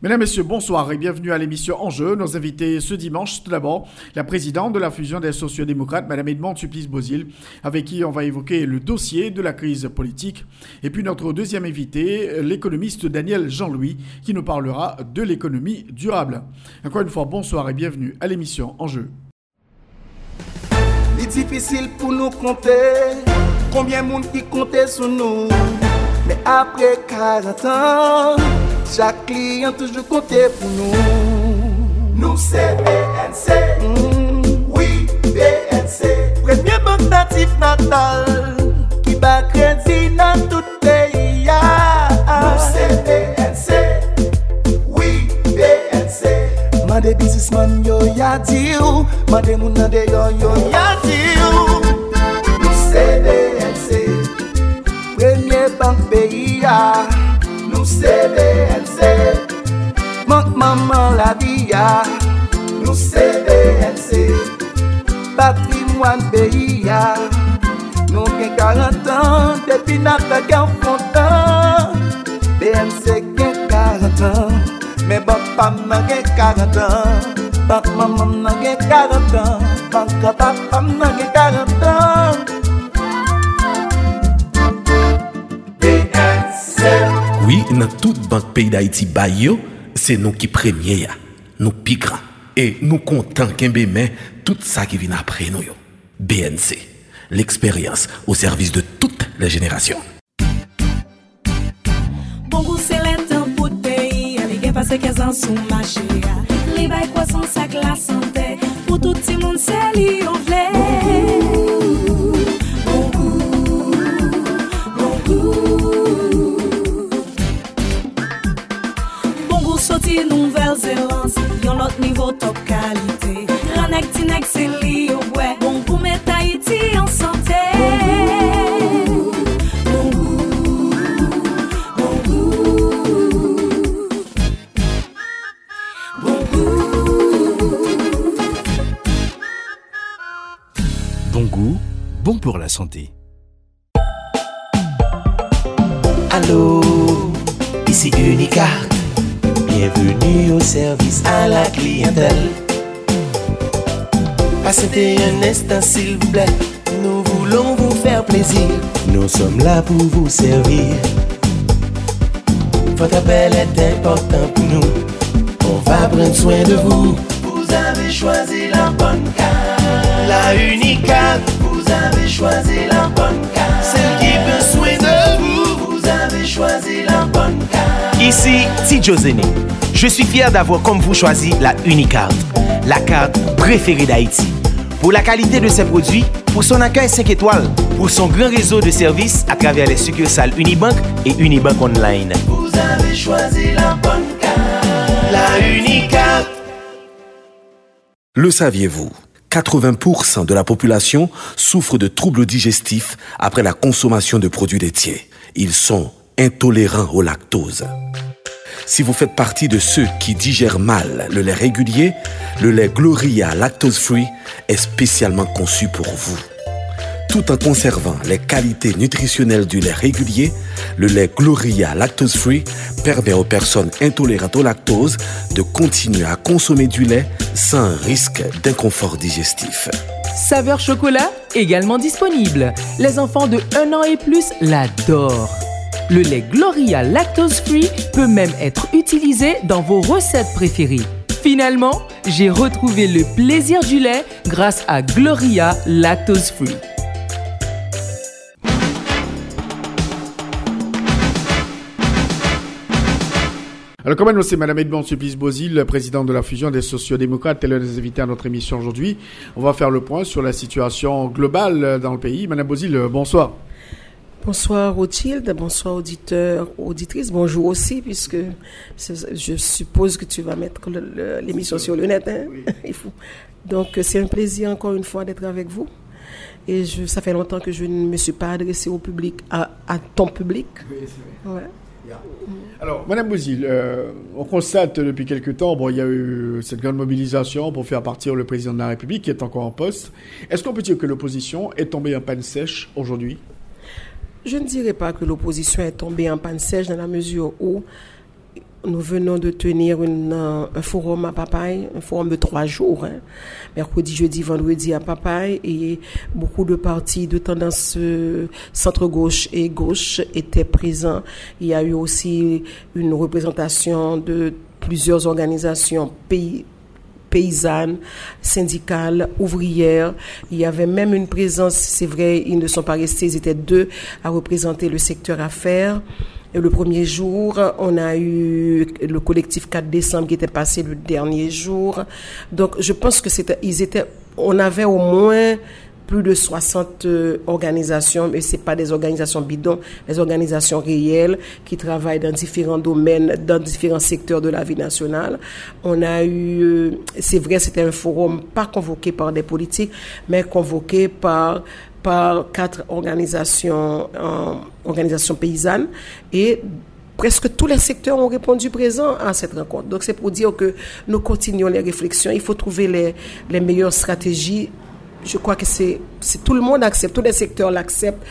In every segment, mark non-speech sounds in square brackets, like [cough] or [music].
Mesdames, Messieurs, bonsoir et bienvenue à l'émission Enjeu. Nos invités ce dimanche, tout d'abord, la présidente de la fusion des sociodémocrates, Madame Edmond Supplice-Bozil, avec qui on va évoquer le dossier de la crise politique. Et puis notre deuxième invité, l'économiste Daniel Jean-Louis, qui nous parlera de l'économie durable. Encore une fois, bonsoir et bienvenue à l'émission Enjeu. Il est difficile pour nous compter combien de monde qui comptait sur nous. Men apre 40 an, chak kliyan toujou kontè pou nou. Nou se BNC, mm. oui BNC, premye bank natif natal, ki ba kredi nan tout peyi ya. Nou se BNC, oui BNC, mande bizisman yo yadi ou, mande moun nade yo yo yadi ou. nan peyi ya. Nou se BNC Mank maman la di ya. Nou se BNC Patrimwan peyi ya. Nou gen 40 an Depi nan ta gen fontan BNC gen 40 an Men bak pam nan gen 40 an Bak maman nan gen 40 an Bak pam nan gen 40 an Oui, dans toute banque pays d'Haïti, Bayo, c'est nous qui premiers, nous piquons. Et nous comptons qu'un mais tout ça qui vient après nous. BNC, l'expérience au service de toutes les générations. Bon goût c'est l'état pour pays Les gars passent 15 ans sous marché Les bails croissance avec la santé Pour tout le monde c'est li lot niveau top qualité. Ranek tinek c'est li Bon goût met goût Bon goût. Bon goût, bon pour la santé. Instant s'il vous plaît. Nous voulons vous faire plaisir. Nous sommes là pour vous servir. Votre appel est important pour nous. On va prendre soin de vous. Vous avez choisi la bonne carte. La Unicard. Vous avez choisi la bonne carte. Celle qui prend soin de vous. Vous avez choisi la bonne carte. Ici Tidjo Zene. Je suis fier d'avoir comme vous choisi la Unicard, la carte préférée d'Haïti. Pour la qualité de ses produits, pour son accueil 5 étoiles, pour son grand réseau de services à travers les succursales Unibank et Unibank Online. Vous avez choisi la bonne carte. La Unicard. Le saviez-vous 80% de la population souffre de troubles digestifs après la consommation de produits laitiers. Ils sont intolérants au lactose. Si vous faites partie de ceux qui digèrent mal le lait régulier, le lait Gloria Lactose Free est spécialement conçu pour vous. Tout en conservant les qualités nutritionnelles du lait régulier, le lait Gloria Lactose Free permet aux personnes intolérantes au lactose de continuer à consommer du lait sans risque d'inconfort digestif. Saveur chocolat, également disponible. Les enfants de 1 an et plus l'adorent. Le lait Gloria Lactose Free peut même être utilisé dans vos recettes préférées. Finalement, j'ai retrouvé le plaisir du lait grâce à Gloria Lactose Free. Alors, comme annoncé, Madame Edmond Supplice-Bozil, présidente de la fusion des sociodémocrates, elle est les invités à notre émission aujourd'hui. On va faire le point sur la situation globale dans le pays. Madame Bozil, bonsoir. Bonsoir Rothschild, bonsoir auditeurs, auditrices, bonjour aussi, puisque je suppose que tu vas mettre l'émission sur le net. Hein? [laughs] Il faut. Donc c'est un plaisir encore une fois d'être avec vous. Et je, ça fait longtemps que je ne me suis pas adressée au public, à, ton public. Oui, Alors, Madame Bouzil, euh, on constate depuis quelque temps, bon, il y a eu cette grande mobilisation pour faire partir le président de la République qui est encore en poste. Est-ce qu'on peut dire que l'opposition est tombée en panne sèche aujourd'hui? Je ne dirais pas que l'opposition est tombée en panne sèche dans la mesure où nous venons de tenir euh, un forum à Papaye, un forum de trois jours, hein. mercredi, jeudi, vendredi à Papaye, et beaucoup de partis de tendance euh, centre-gauche et gauche étaient présents. Il y a eu aussi une représentation de plusieurs organisations pays, paysannes, syndicales, ouvrières. Il y avait même une présence, c'est vrai, ils ne sont pas restés, ils étaient deux à représenter le secteur affaires. Et le premier jour, on a eu le collectif 4 décembre qui était passé le dernier jour. Donc, je pense que c'était, ils étaient, on avait au moins plus de 60 euh, organisations, mais c'est pas des organisations bidons, des organisations réelles qui travaillent dans différents domaines, dans différents secteurs de la vie nationale. On a eu, euh, c'est vrai, c'était un forum pas convoqué par des politiques, mais convoqué par par quatre organisations, euh, organisations paysannes et presque tous les secteurs ont répondu présent à cette rencontre. Donc c'est pour dire que nous continuons les réflexions. Il faut trouver les, les meilleures stratégies. Je crois que c'est tout le monde accepte, tous les secteurs l'acceptent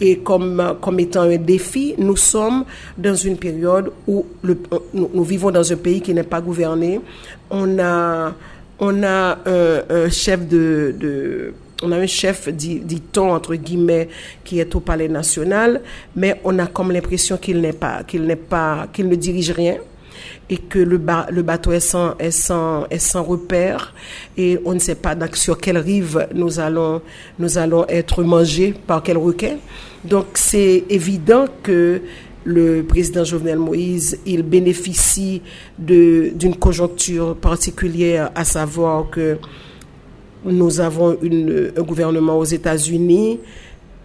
et comme, comme étant un défi, nous sommes dans une période où le, nous, vivons dans un pays qui n'est pas gouverné. On a, on a un, un chef de, de on a un chef, dit-on, entre guillemets, qui est au palais national, mais on a comme l'impression qu'il n'est pas, qu'il n'est pas, qu'il ne dirige rien et que le, bateau est sans, repère et on ne sait pas sur quelle rive nous allons, nous allons être mangés par quel requin. Donc c'est évident que le président Jovenel Moïse, il bénéficie d'une conjoncture particulière, à savoir que nous avons un gouvernement aux États-Unis,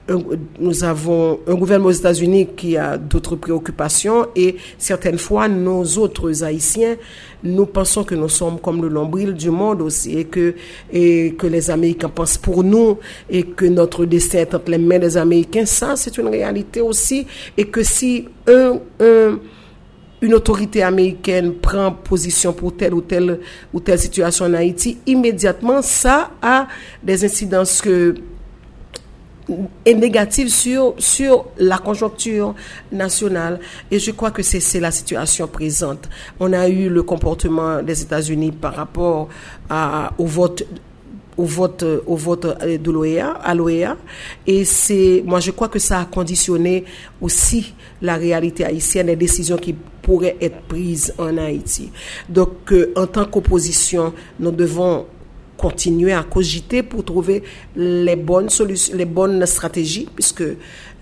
nous avons un gouvernement aux États-Unis qui a d'autres préoccupations et certaines fois, nos autres Haïtiens, nous pensons que nous sommes comme le nombril du monde aussi et que, et que les Américains pensent pour nous et que notre destin est entre les mains des Américains. Ça, c'est une réalité aussi et que si un, un une autorité américaine prend position pour telle ou telle ou telle situation en Haïti, immédiatement, ça a des incidences que négatives sur, sur la conjoncture nationale. Et je crois que c'est la situation présente. On a eu le comportement des États-Unis par rapport à, au vote au vote au vote de l'OEA à l'OEA et c'est moi je crois que ça a conditionné aussi la réalité haïtienne les décisions qui pourrait être prise en Haïti. Donc, euh, en tant qu'opposition, nous devons continuer à cogiter pour trouver les bonnes solutions, les bonnes stratégies, puisque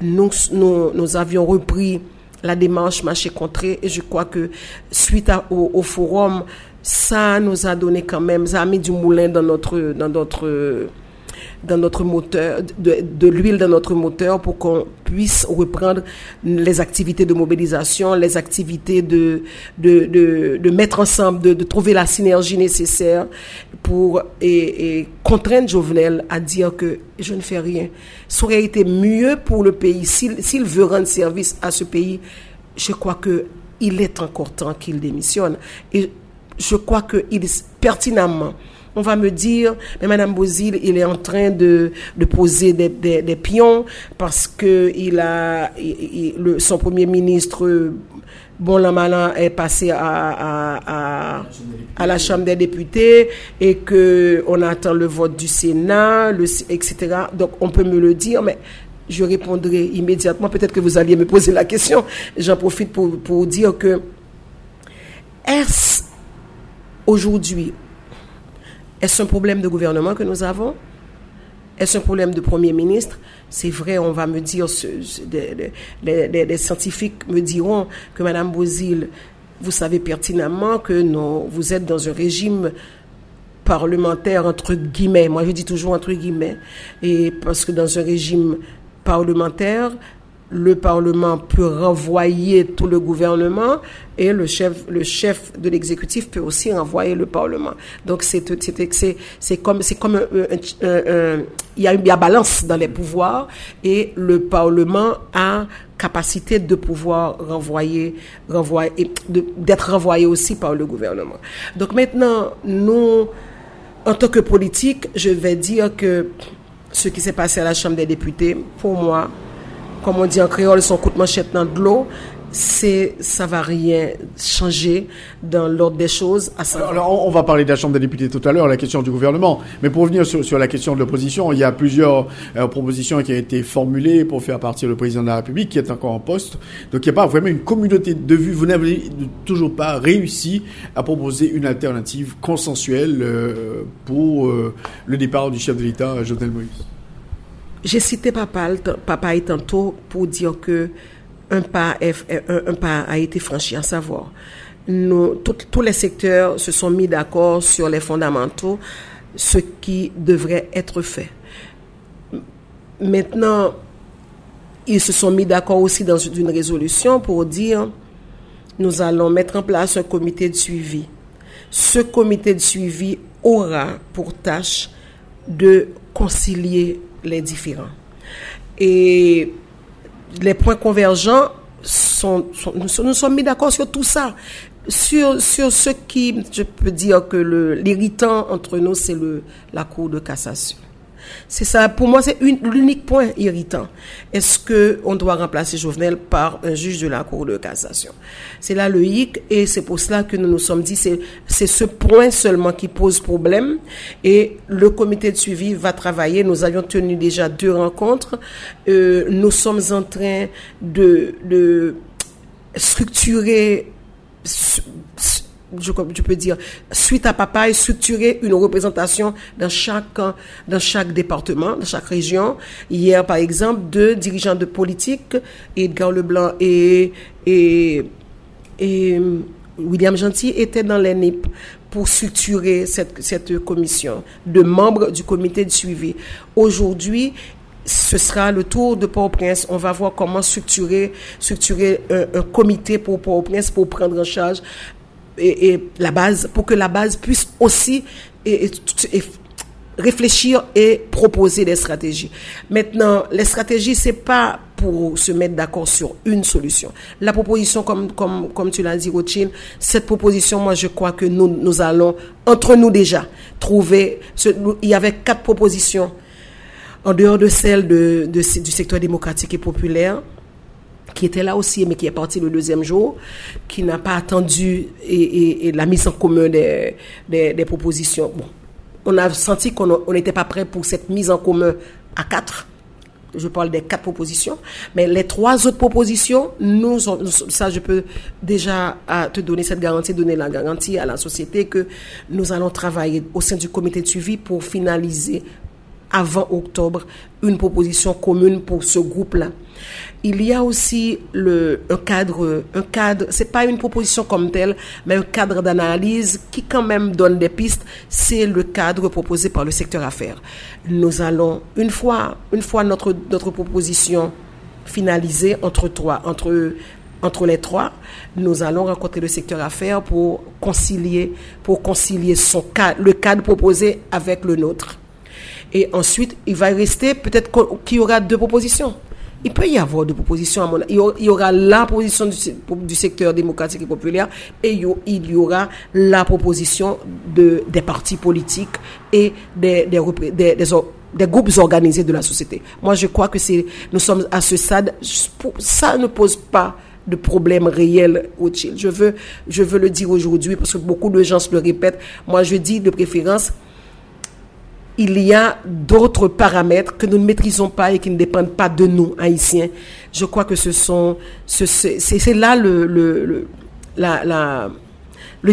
nous, nous, avions repris la démarche marché contré et je crois que suite au, au, forum, ça nous a donné quand même, ça a mis du moulin dans notre, dans notre, dans notre moteur, de, l'huile dans notre moteur pour qu'on puisse reprendre les activités de mobilisation, les activités de, de, de, mettre ensemble, de, de, trouver la synergie nécessaire pour et, contraindre Jovenel à dire que je ne fais rien. Ça aurait été mieux pour le pays s'il veut rendre service à ce pays. Je crois que il est encore temps qu'il démissionne. Et je crois qu'il pertinemment on va me dire, mais Madame Bozil, il est en train de, poser des, pions parce que a, son premier ministre, bon la malin, est passé à, la Chambre des députés et que on attend le vote du Sénat, etc. Donc on peut me le dire, mais je répondrai immédiatement. Peut-être que vous alliez me poser la question. J'en profite pour, pour dire que est-ce aujourd'hui est-ce un problème de gouvernement que nous avons? Est-ce un problème de Premier ministre? C'est vrai, on va me dire, des, scientifiques me diront que Madame Bozil, vous savez pertinemment que non, vous êtes dans un régime parlementaire entre guillemets. Moi, je dis toujours entre guillemets. Et parce que dans un régime parlementaire, le Parlement peut renvoyer tout le gouvernement et le chef, le chef de l'exécutif peut aussi renvoyer le Parlement. Donc c'est comme c'est comme il y a une balance dans les pouvoirs et le Parlement a capacité de pouvoir renvoyer renvoyer d'être renvoyé aussi par le gouvernement. Donc maintenant nous en tant que politique, je vais dire que ce qui s'est passé à la Chambre des députés, pour moi, comme on dit en créole, son coup de manchette dans de l'eau, c'est ça va rien changer dans l'ordre des choses. alors, on va parler de la Chambre des députés tout à l'heure, la question du gouvernement. Mais pour revenir sur, la question de l'opposition, il y a plusieurs euh, propositions qui ont été formulées pour faire partir le président de la République, qui est encore en poste. Donc il n'y a pas vraiment une communauté de vues. Vous n'avez toujours pas réussi à proposer une alternative consensuelle euh, pour euh, le départ du chef de l'État, Jovenel Moïse. J'ai cité Papa, Papa tantôt pour dire que un pas, a été franchi, à savoir, tous les secteurs se sont mis d'accord sur les fondamentaux, ce qui devrait être fait. Maintenant, ils se sont mis d'accord aussi dans une résolution pour dire, nous allons mettre en place un comité de suivi. Ce comité de suivi aura pour tâche de concilier les différents. Et les points convergents sont, nous, sommes mis d'accord sur tout ça. Sur, sur ce qui, je peux dire que l'irritant entre nous, c'est la Cour de cassation. C'est ça, pour moi, c'est l'unique point irritant. Est-ce que on doit remplacer Jovenel par un juge de la Cour de cassation? C'est là le hic, et c'est pour cela que nous nous sommes dit, c'est ce point seulement qui pose problème, et le comité de suivi va travailler. Nous avions tenu déjà deux rencontres. Euh, nous sommes en train de, de structurer je, je, peux dire, suite à papa, et structurer une représentation dans chaque, dans chaque département, dans chaque région. Hier, par exemple, deux dirigeants de politique, Edgar Leblanc et, William Gentil, étaient dans l'ENIP pour structurer cette, cette commission de membres du comité de suivi. Aujourd'hui, ce sera le tour de Port-au-Prince. On va voir comment structurer, structurer un, un comité pour Port-au-Prince pour prendre en charge et, la base, pour que la base puisse aussi réfléchir et proposer des stratégies. Maintenant, les stratégies, c'est pas pour se mettre d'accord sur une solution. La proposition, comme, comme, comme tu l'as dit, Rothschild, cette proposition, moi, je crois que nous, nous allons, entre nous déjà, trouver, il y avait quatre propositions en dehors de celles de, du secteur démocratique et populaire qui était là aussi, mais qui est parti le deuxième jour, qui n'a pas attendu et, la mise en commun des, des, propositions. Bon, on a senti qu'on n'était pas prêt pour cette mise en commun à quatre. Je parle des quatre propositions. Mais les trois autres propositions, nous, ça, je peux déjà te donner cette garantie, donner la garantie à la société que nous allons travailler au sein du comité de suivi pour finaliser avant octobre une proposition commune pour ce groupe-là il y a aussi le, un cadre, un cadre, c'est pas une proposition comme telle, mais un cadre d'analyse qui quand même donne des pistes. C'est le cadre proposé par le secteur affaires. Nous allons, une fois, une fois notre, notre proposition finalisée entre trois, entre, entre les trois, nous allons rencontrer le secteur affaires pour concilier, pour concilier son cadre, le cadre proposé avec le nôtre. Et ensuite, il va rester peut-être qu'il y aura deux propositions il peut y avoir des propositions à mon il y aura la position du, secteur démocratique et populaire et il y aura la proposition de, des partis politiques et des, groupes organisés de la société. Moi, je crois que nous sommes à ce stade, ça ne pose pas de problème réel au Chili. Je veux, je veux le dire aujourd'hui parce que beaucoup de gens se le répètent. Moi, je dis de préférence, il y a d'autres paramètres que nous ne maîtrisons pas et qui ne dépendent pas de nous, haïtiens. Je crois que ce sont, c'est là le,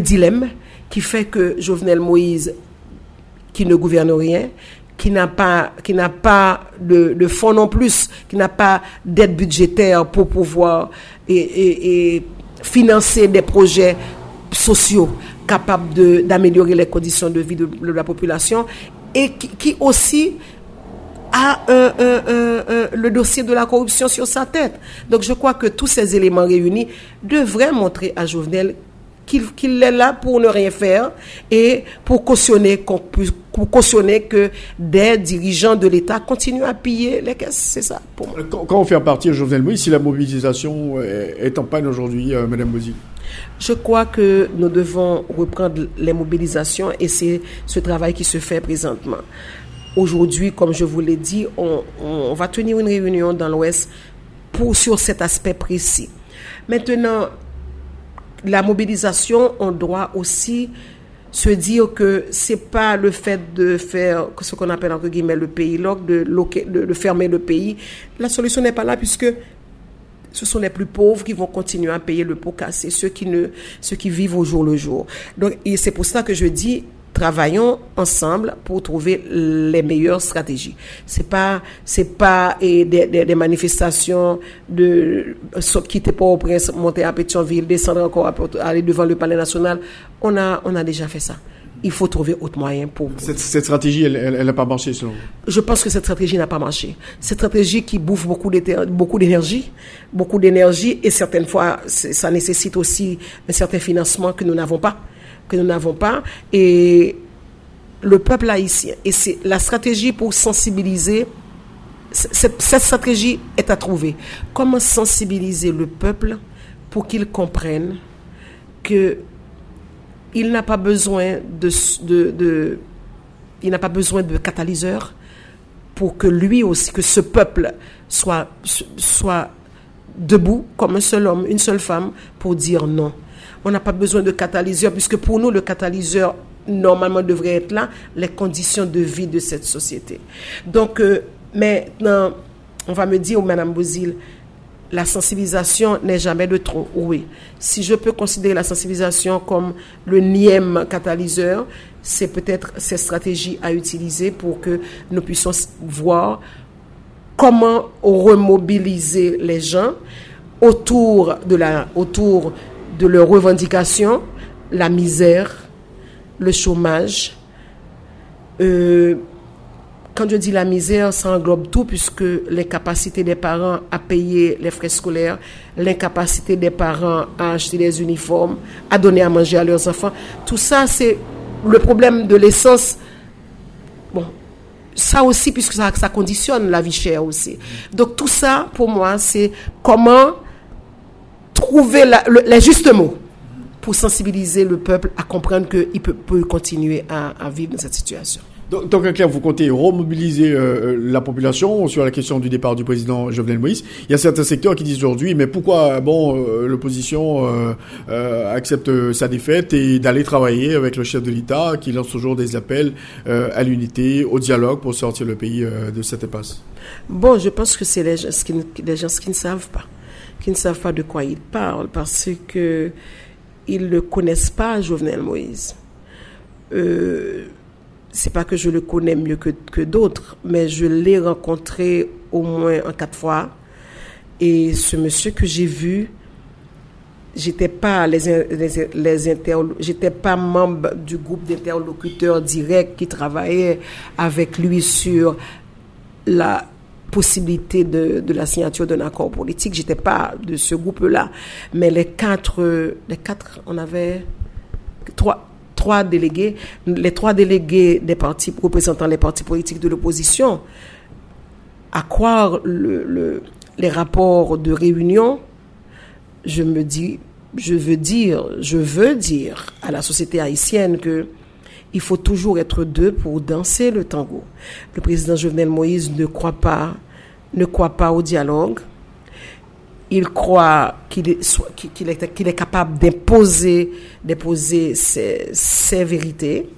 dilemme qui fait que Jovenel Moïse, qui ne gouverne rien, qui n'a pas, qui n'a pas de, fonds non plus, qui n'a pas d'aide budgétaire pour pouvoir et financer des projets sociaux capables d'améliorer les conditions de vie de, la population et qui, aussi a le dossier de la corruption sur sa tête. Donc je crois que tous ces éléments réunis devraient montrer à Jovenel qu'il est là pour ne rien faire et pour cautionner, pour cautionner que des dirigeants de l'État continuent à piller les caisses. C'est ça. Quand, on fait partir Jovenel Moïse, si la mobilisation est en panne aujourd'hui, euh, Madame je crois que nous devons reprendre les mobilisations et c'est ce travail qui se fait présentement. Aujourd'hui, comme je vous l'ai dit, on, va tenir une réunion dans l'Ouest pour sur cet aspect précis. Maintenant, la mobilisation, on doit aussi se dire que c'est pas le fait de faire ce qu'on appelle entre guillemets le pays lock, de fermer le pays. La solution n'est pas là puisque ce sont les plus pauvres qui vont continuer à payer le pot cassé, ceux qui vivent au jour le jour. Donc, c'est pour ça que je dis, travaillons ensemble pour trouver les meilleures stratégies. C'est pas, c'est pas et des, manifestations de quitter Port-au-Prince, monter à Pétionville, descendre encore, aller devant le Palais national. On a, on a déjà fait ça il faut trouver autre moyen pour... Cette, cette stratégie, elle n'a pas marché selon vous? Je pense que cette stratégie n'a pas marché. Cette stratégie qui bouffe beaucoup d'énergie, beaucoup d'énergie, et certaines fois, ça nécessite aussi un certain financement que nous n'avons pas, que nous n'avons pas, et le peuple haïtien, et c'est la stratégie pour sensibiliser, cette, cette stratégie est à trouver. Comment sensibiliser le peuple pour qu'il comprenne que il n'a pas besoin de, de, catalyseur pour que lui aussi, que ce peuple soit, debout comme un seul homme, une seule femme, pour dire non. On n'a pas besoin de catalyseur, puisque pour nous, le catalyseur, normalement, devrait être là, les conditions de vie de cette société. Donc, euh, maintenant, on va me dire, Madame Bouzil, la sensibilisation n'est jamais de trop. Oui. Si je peux considérer la sensibilisation comme le nième catalyseur, c'est peut-être cette stratégie à utiliser pour que nous puissions voir comment remobiliser les gens autour de, la, autour de leurs revendications, la misère, le chômage, euh, quand je dis la misère, ça englobe tout puisque l'incapacité des parents à payer les frais scolaires, l'incapacité des parents à acheter des uniformes, à donner à manger à leurs enfants, tout ça c'est le problème de l'essence. Bon, ça aussi puisque ça, conditionne la vie chère aussi. Donc tout ça pour moi c'est comment trouver les justes mots pour sensibiliser le peuple à comprendre qu'il peut continuer à vivre dans cette situation. Donc, en clair, vous comptez remobiliser euh, euh, la population sur la question du départ du président Jovenel Moïse. Il y a certains secteurs qui disent aujourd'hui, mais pourquoi bon euh, l'opposition accepte sa défaite et d'aller travailler avec le chef de l'État qui lance toujours des appels à l'unité, au dialogue pour sortir le pays de cette impasse? Bon, je pense que c'est les, gens qui, les gens qui ne savent pas, qui ne savent pas de quoi ils parlent parce que ils ne connaissent pas Jovenel Moïse. Euh, c'est pas que je le connais mieux que, que d'autres, mais je l'ai rencontré au moins en quatre fois. Et ce monsieur que j'ai vu, j'étais pas les, les, les j'étais pas membre du groupe d'interlocuteurs directs qui travaillait avec lui sur la possibilité de, de la signature d'un accord politique. J'étais pas de ce groupe-là. Mais les quatre, les quatre, on avait trois, trois délégués, les trois délégués des partis représentant les partis politiques de l'opposition, à croire le, les rapports de réunion, je me dis, je veux dire, je veux dire à la société haïtienne que il faut toujours être deux pour danser le tango. Le président Jovenel Moïse ne croit pas, ne croit pas au dialogue il croit qu'il est, qu'il est, qu'il est, capable d'imposer, d'imposer ses, vérités.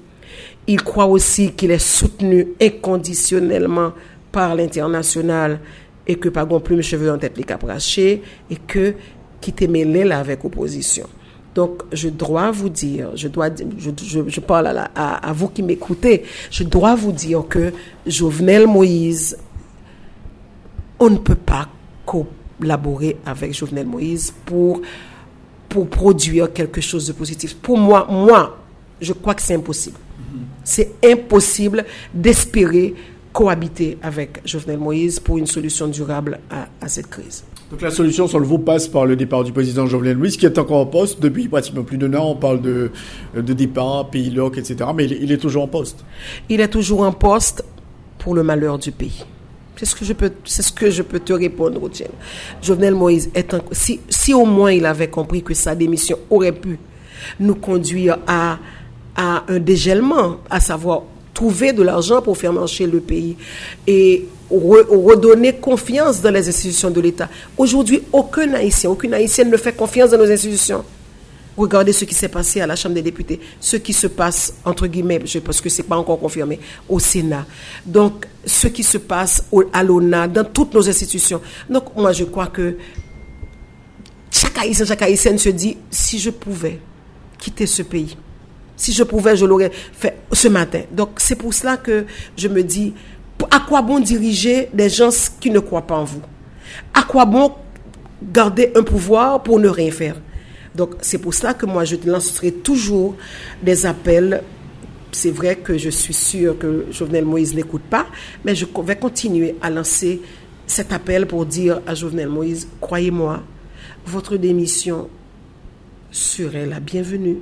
Il croit aussi qu'il est soutenu inconditionnellement par l'international et que pas plus mes cheveux en tête les caprachés et que qui t'est mêlé là avec opposition. Donc, je dois vous dire, je dois, je, je, parle à, à, à, vous qui m'écoutez, je dois vous dire que Jovenel Moïse, on ne peut pas copier laborer avec Jovenel Moïse pour, pour produire quelque chose de positif. Pour moi, moi, je crois que c'est impossible. C'est impossible d'espérer cohabiter avec Jovenel Moïse pour une solution durable à, cette crise. Donc la solution, sur le vous passe par le départ du président Jovenel Moïse, qui est encore en poste depuis pratiquement plus d'un an. On parle de, de départ, pays loc, etc. Mais il, est toujours en poste. Il est toujours en poste pour le malheur du pays. C'est ce que je peux, te répondre, Rotiel. Jovenel Moïse si, au moins il avait compris que sa démission aurait pu nous conduire à, à un dégèlement, à savoir trouver de l'argent pour faire marcher le pays et redonner confiance dans les institutions de l'État. Aujourd'hui, aucun Haïtien, aucune Haïtienne ne fait confiance dans nos institutions. Regardez ce qui s'est passé à la Chambre des députés, ce qui se passe, entre guillemets, parce que ce n'est pas encore confirmé, au Sénat. Donc, ce qui se passe à l'ONA, dans toutes nos institutions. Donc, moi, je crois que chaque Haïtien, chaque Haïtienne se dit, si je pouvais quitter ce pays, si je pouvais, je l'aurais fait ce matin. Donc, c'est pour cela que je me dis, à quoi bon diriger des gens qui ne croient pas en vous? À quoi bon garder un pouvoir pour ne rien faire? Donc, c'est pour cela que moi, je lancerai toujours des appels. C'est vrai que je suis sûr que Jovenel Moïse n'écoute pas, mais je vais continuer à lancer cet appel pour dire à Jovenel Moïse, croyez-moi, votre démission serait la bienvenue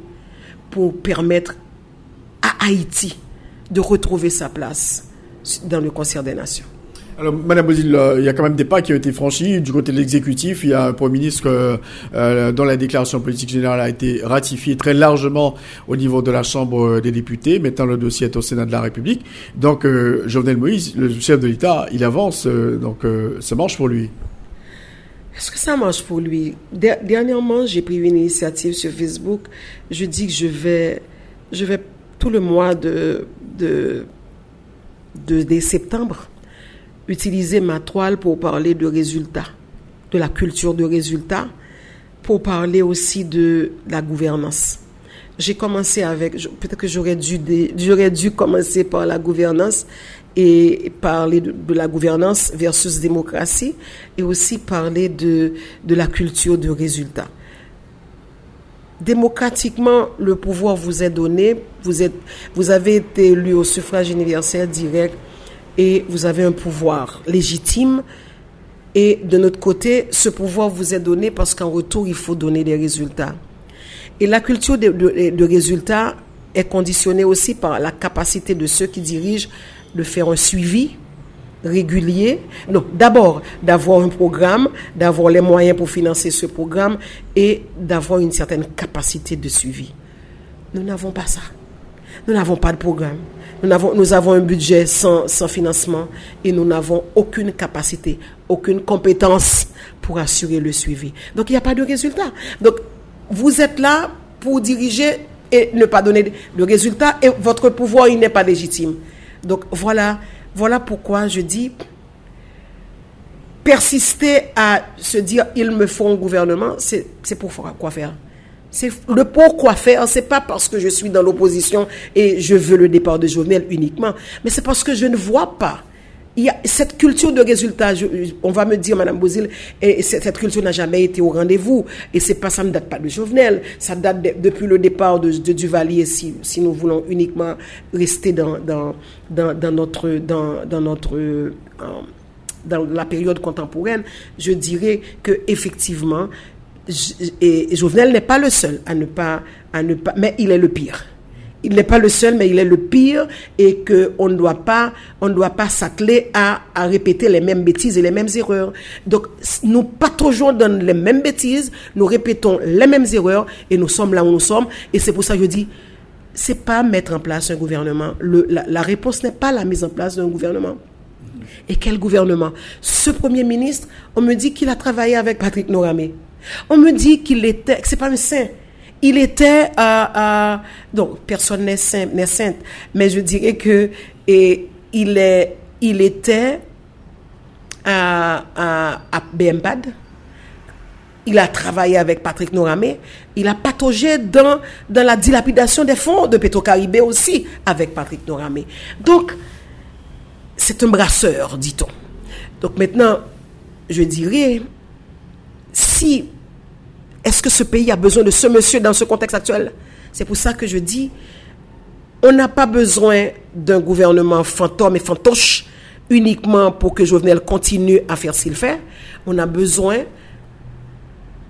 pour permettre à Haïti de retrouver sa place dans le concert des nations. Alors, Madame Bozil, euh, il y a quand même des pas qui ont été franchis. Du côté de l'exécutif, il y a un Premier ministre euh, euh, dont la déclaration politique générale a été ratifiée très largement au niveau de la Chambre des députés. Maintenant, le dossier au Sénat de la République. Donc, Jovenel Moïse, le chef de l'État, il avance. donc, ça marche pour lui. Est-ce que ça marche pour lui? Dernièrement, j'ai pris une initiative sur Facebook. Je dis que je vais, tout le mois de, de, de, septembre utiliser ma toile pour parler de résultats, de la culture de résultats, pour parler aussi de la gouvernance. J'ai commencé avec, peut-être que j'aurais dû, j'aurais dû commencer par la gouvernance et parler de, la gouvernance versus démocratie et aussi parler de, de la culture de résultat. Démocratiquement, le pouvoir vous est donné, vous, êtes, vous avez été élu au suffrage universel direct et vous avez un pouvoir légitime. Et de notre côté, ce pouvoir vous est donné parce qu'en retour, il faut donner des résultats. Et la culture de, résultats est conditionnée aussi par la capacité de ceux qui dirigent de faire un suivi régulier. Non, d'abord d'avoir un programme, d'avoir les moyens pour financer ce programme et d'avoir une certaine capacité de suivi. Nous n'avons pas ça. Nous n'avons pas de programme. Nous avons, nous avons un budget sans, sans financement et nous n'avons aucune capacité, aucune compétence pour assurer le suivi. Donc il n'y a pas de résultat. Donc vous êtes là pour diriger et ne pas donner de résultat et votre pouvoir il n'est pas légitime. Donc voilà, voilà pourquoi je dis persister à se dire il me faut un gouvernement, c'est pour quoi faire. C'est le pourquoi faire, c'est pas parce que je suis dans l'opposition et je veux le départ de Jovenel uniquement, mais c'est parce que je ne vois pas cette culture de résultat, on va me dire, Madame Bozil, et cette culture n'a jamais été au rendez-vous. Et c'est pas, ça ne date pas de Jovenel, ça date depuis le départ de, Duvalier, si, si, nous voulons uniquement rester dans, dans, dans, notre, dans, dans notre, euh, dans la période contemporaine. Je dirais que effectivement, et Jovenel n'est pas le seul à ne pas, à ne pas, mais il est le pire il n'est pas le seul, mais il est le pire et qu'on ne doit pas, on ne doit pas s'atteler à, à, répéter les mêmes bêtises et les mêmes erreurs. Donc, nous pataugeons dans les mêmes bêtises, nous répétons les mêmes erreurs et nous sommes là où nous sommes. Et c'est pour ça que je dis, c'est pas mettre en place un gouvernement. Le, la, la réponse n'est pas la mise en place d'un gouvernement. Et quel gouvernement? Ce Premier ministre, on me dit qu'il a travaillé avec Patrick Noramé. On me dit qu'il était, c'est pas un saint, il était à, donc personne n'est sainte, mais je dirais que et il est, il était à, à, à BMPAD. Il a travaillé avec Patrick Noramé. Il a pataugé dans, dans la dilapidation des fonds de Petro-Caribé aussi avec Patrick Noramé. Donc, c'est un brasseur, dit-on. Donc maintenant, je dirais, si est-ce que ce pays a besoin de ce monsieur dans ce contexte actuel? C'est pour ça que je dis, on n'a pas besoin d'un gouvernement fantôme et fantoche uniquement pour que Jovenel continue à faire ce qu'il fait. On a besoin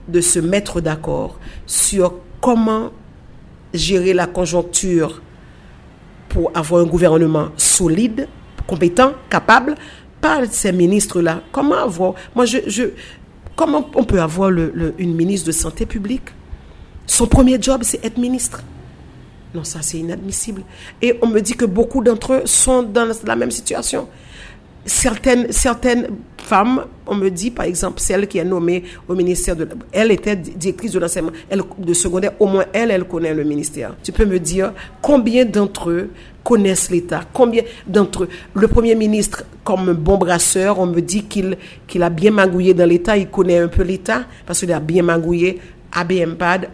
de se mettre d'accord sur comment gérer la conjoncture pour avoir un gouvernement solide, compétent, capable, pas ces ministres-là. Comment avoir, moi je, comment on peut avoir une ministre de santé publique? Son premier job, c'est être ministre. Non, ça c'est inadmissible. Et on me dit que beaucoup d'entre eux sont dans la même situation certaines, certaines femmes, on me dit par exemple, celle qui est nommée au ministère de... Elle était directrice de l'enseignement de secondaire, au moins elle, elle connaît le ministère. Tu peux me dire combien d'entre eux connaissent l'État. Combien d'entre eux? Le Premier ministre, comme un bon brasseur, on me dit qu'il a bien magouillé dans l'État, il connaît un peu l'État, parce qu'il a bien magouillé à BMPAD,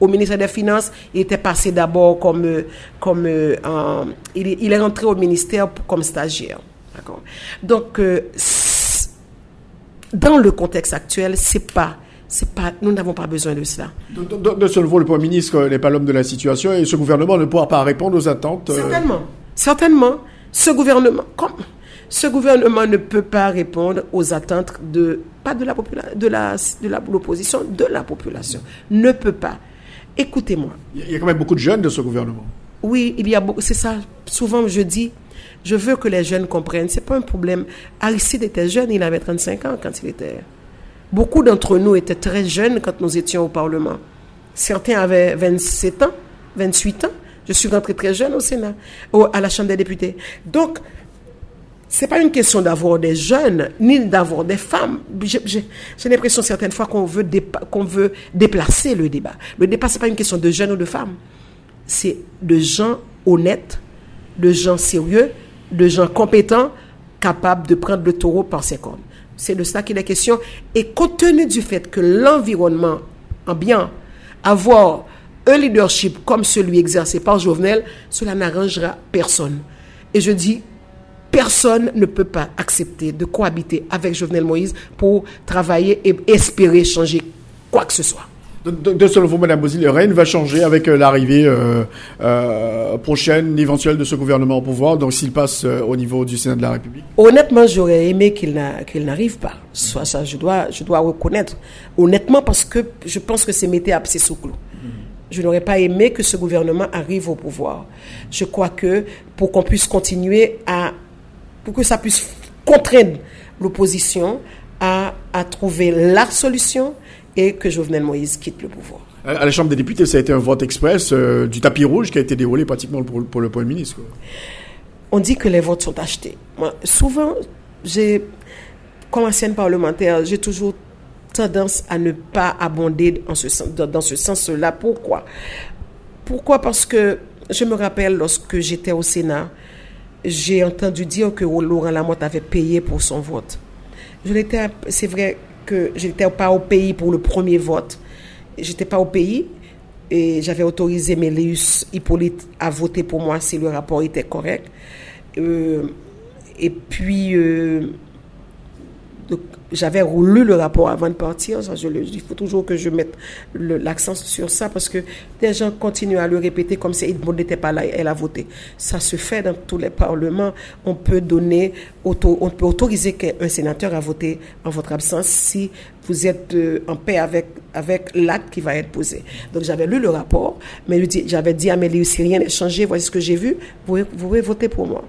au ministère des Finances, il était passé d'abord comme... comme euh, il, est rentré au ministère comme stagiaire. Donc, euh, dans le contexte actuel, c'est pas pas, nous n'avons pas besoin de cela. De, ce niveau, le Premier ministre n'est pas l'homme de la situation et ce gouvernement ne pourra pas répondre aux attentes. Euh, certainement. Certainement. Ce gouvernement, comme, ce gouvernement ne peut pas répondre aux attentes de, pas de la population, de la, de l'opposition, de la population. Ne peut pas. Écoutez-moi. Il y a quand même beaucoup de jeunes de ce gouvernement. Oui, il y a beaucoup, c'est ça. Souvent, je dis, je veux que les jeunes comprennent. C'est pas un problème. Aristide était jeune, il avait 35 ans quand il était. Beaucoup d'entre nous étaient très jeunes quand nous étions au Parlement. Certains avaient 27 ans, 28 ans. Je suis rentré très jeune au Sénat, à la Chambre des députés. Donc, c'est pas une question d'avoir des jeunes, ni d'avoir des femmes. J'ai l'impression certaines fois qu'on veut, qu'on veut déplacer le débat. Le débat, c'est pas une question de jeunes ou de femmes. C'est de gens honnêtes, de gens sérieux, de gens compétents capables de prendre le taureau par ses cornes. C'est de ça qu'il est question. Et compte tenu du fait que l'environnement ambiant, avoir un leadership comme celui exercé par Jovenel, cela n'arrangera personne. Et je dis, personne ne peut pas accepter de cohabiter avec Jovenel Moïse pour travailler et espérer changer quoi que ce soit. De, selon vous, Mme Bozil, rien va changer avec euh, l'arrivée euh, euh, prochaine, éventuelle de ce gouvernement au pouvoir, donc s'il passe au niveau du Sénat de la République Honnêtement, j'aurais aimé qu'il n'arrive pas. Soit ça, je dois, je dois reconnaître. Honnêtement, parce que je pense que c'est mettre à sous clou. Je n'aurais pas aimé que ce gouvernement arrive au pouvoir. Je crois que pour qu'on puisse continuer à. pour que ça puisse contraindre l'opposition à trouver la solution, et que Jovenel Moïse quitte le pouvoir. À la Chambre des députés, ça a été un vote express euh, du tapis rouge qui a été déroulé pratiquement pour, pour le Premier ministre. On dit que les votes sont achetés. Moi, souvent, j'ai, comme ancienne parlementaire, j'ai toujours tendance à ne pas abonder en ce, dans ce sens-là. Pourquoi? Pourquoi? Parce que je me rappelle lorsque j'étais au Sénat, j'ai entendu dire que Laurent Lamotte avait payé pour son vote. Je l'étais, c'est vrai, que je n'étais pas au pays pour le premier vote. J'étais pas au pays et j'avais autorisé Méléus Hippolyte à voter pour moi si le rapport était correct. Euh, et puis, euh, j'avais roulé le rapport avant de partir. Il faut toujours que je mette l'accent sur ça parce que des gens continuent à le répéter comme si Edmond n'était pas là, elle a voté. Ça se fait dans tous les parlements. On peut donner, on peut autoriser qu'un sénateur à voter en votre absence si vous êtes euh, en paix avec, avec l'acte qui va être posé. Donc j'avais lu le rapport, mais j'avais dit à Mélie, si rien n'est changé, voici ce que j'ai vu, vous pouvez voter pour moi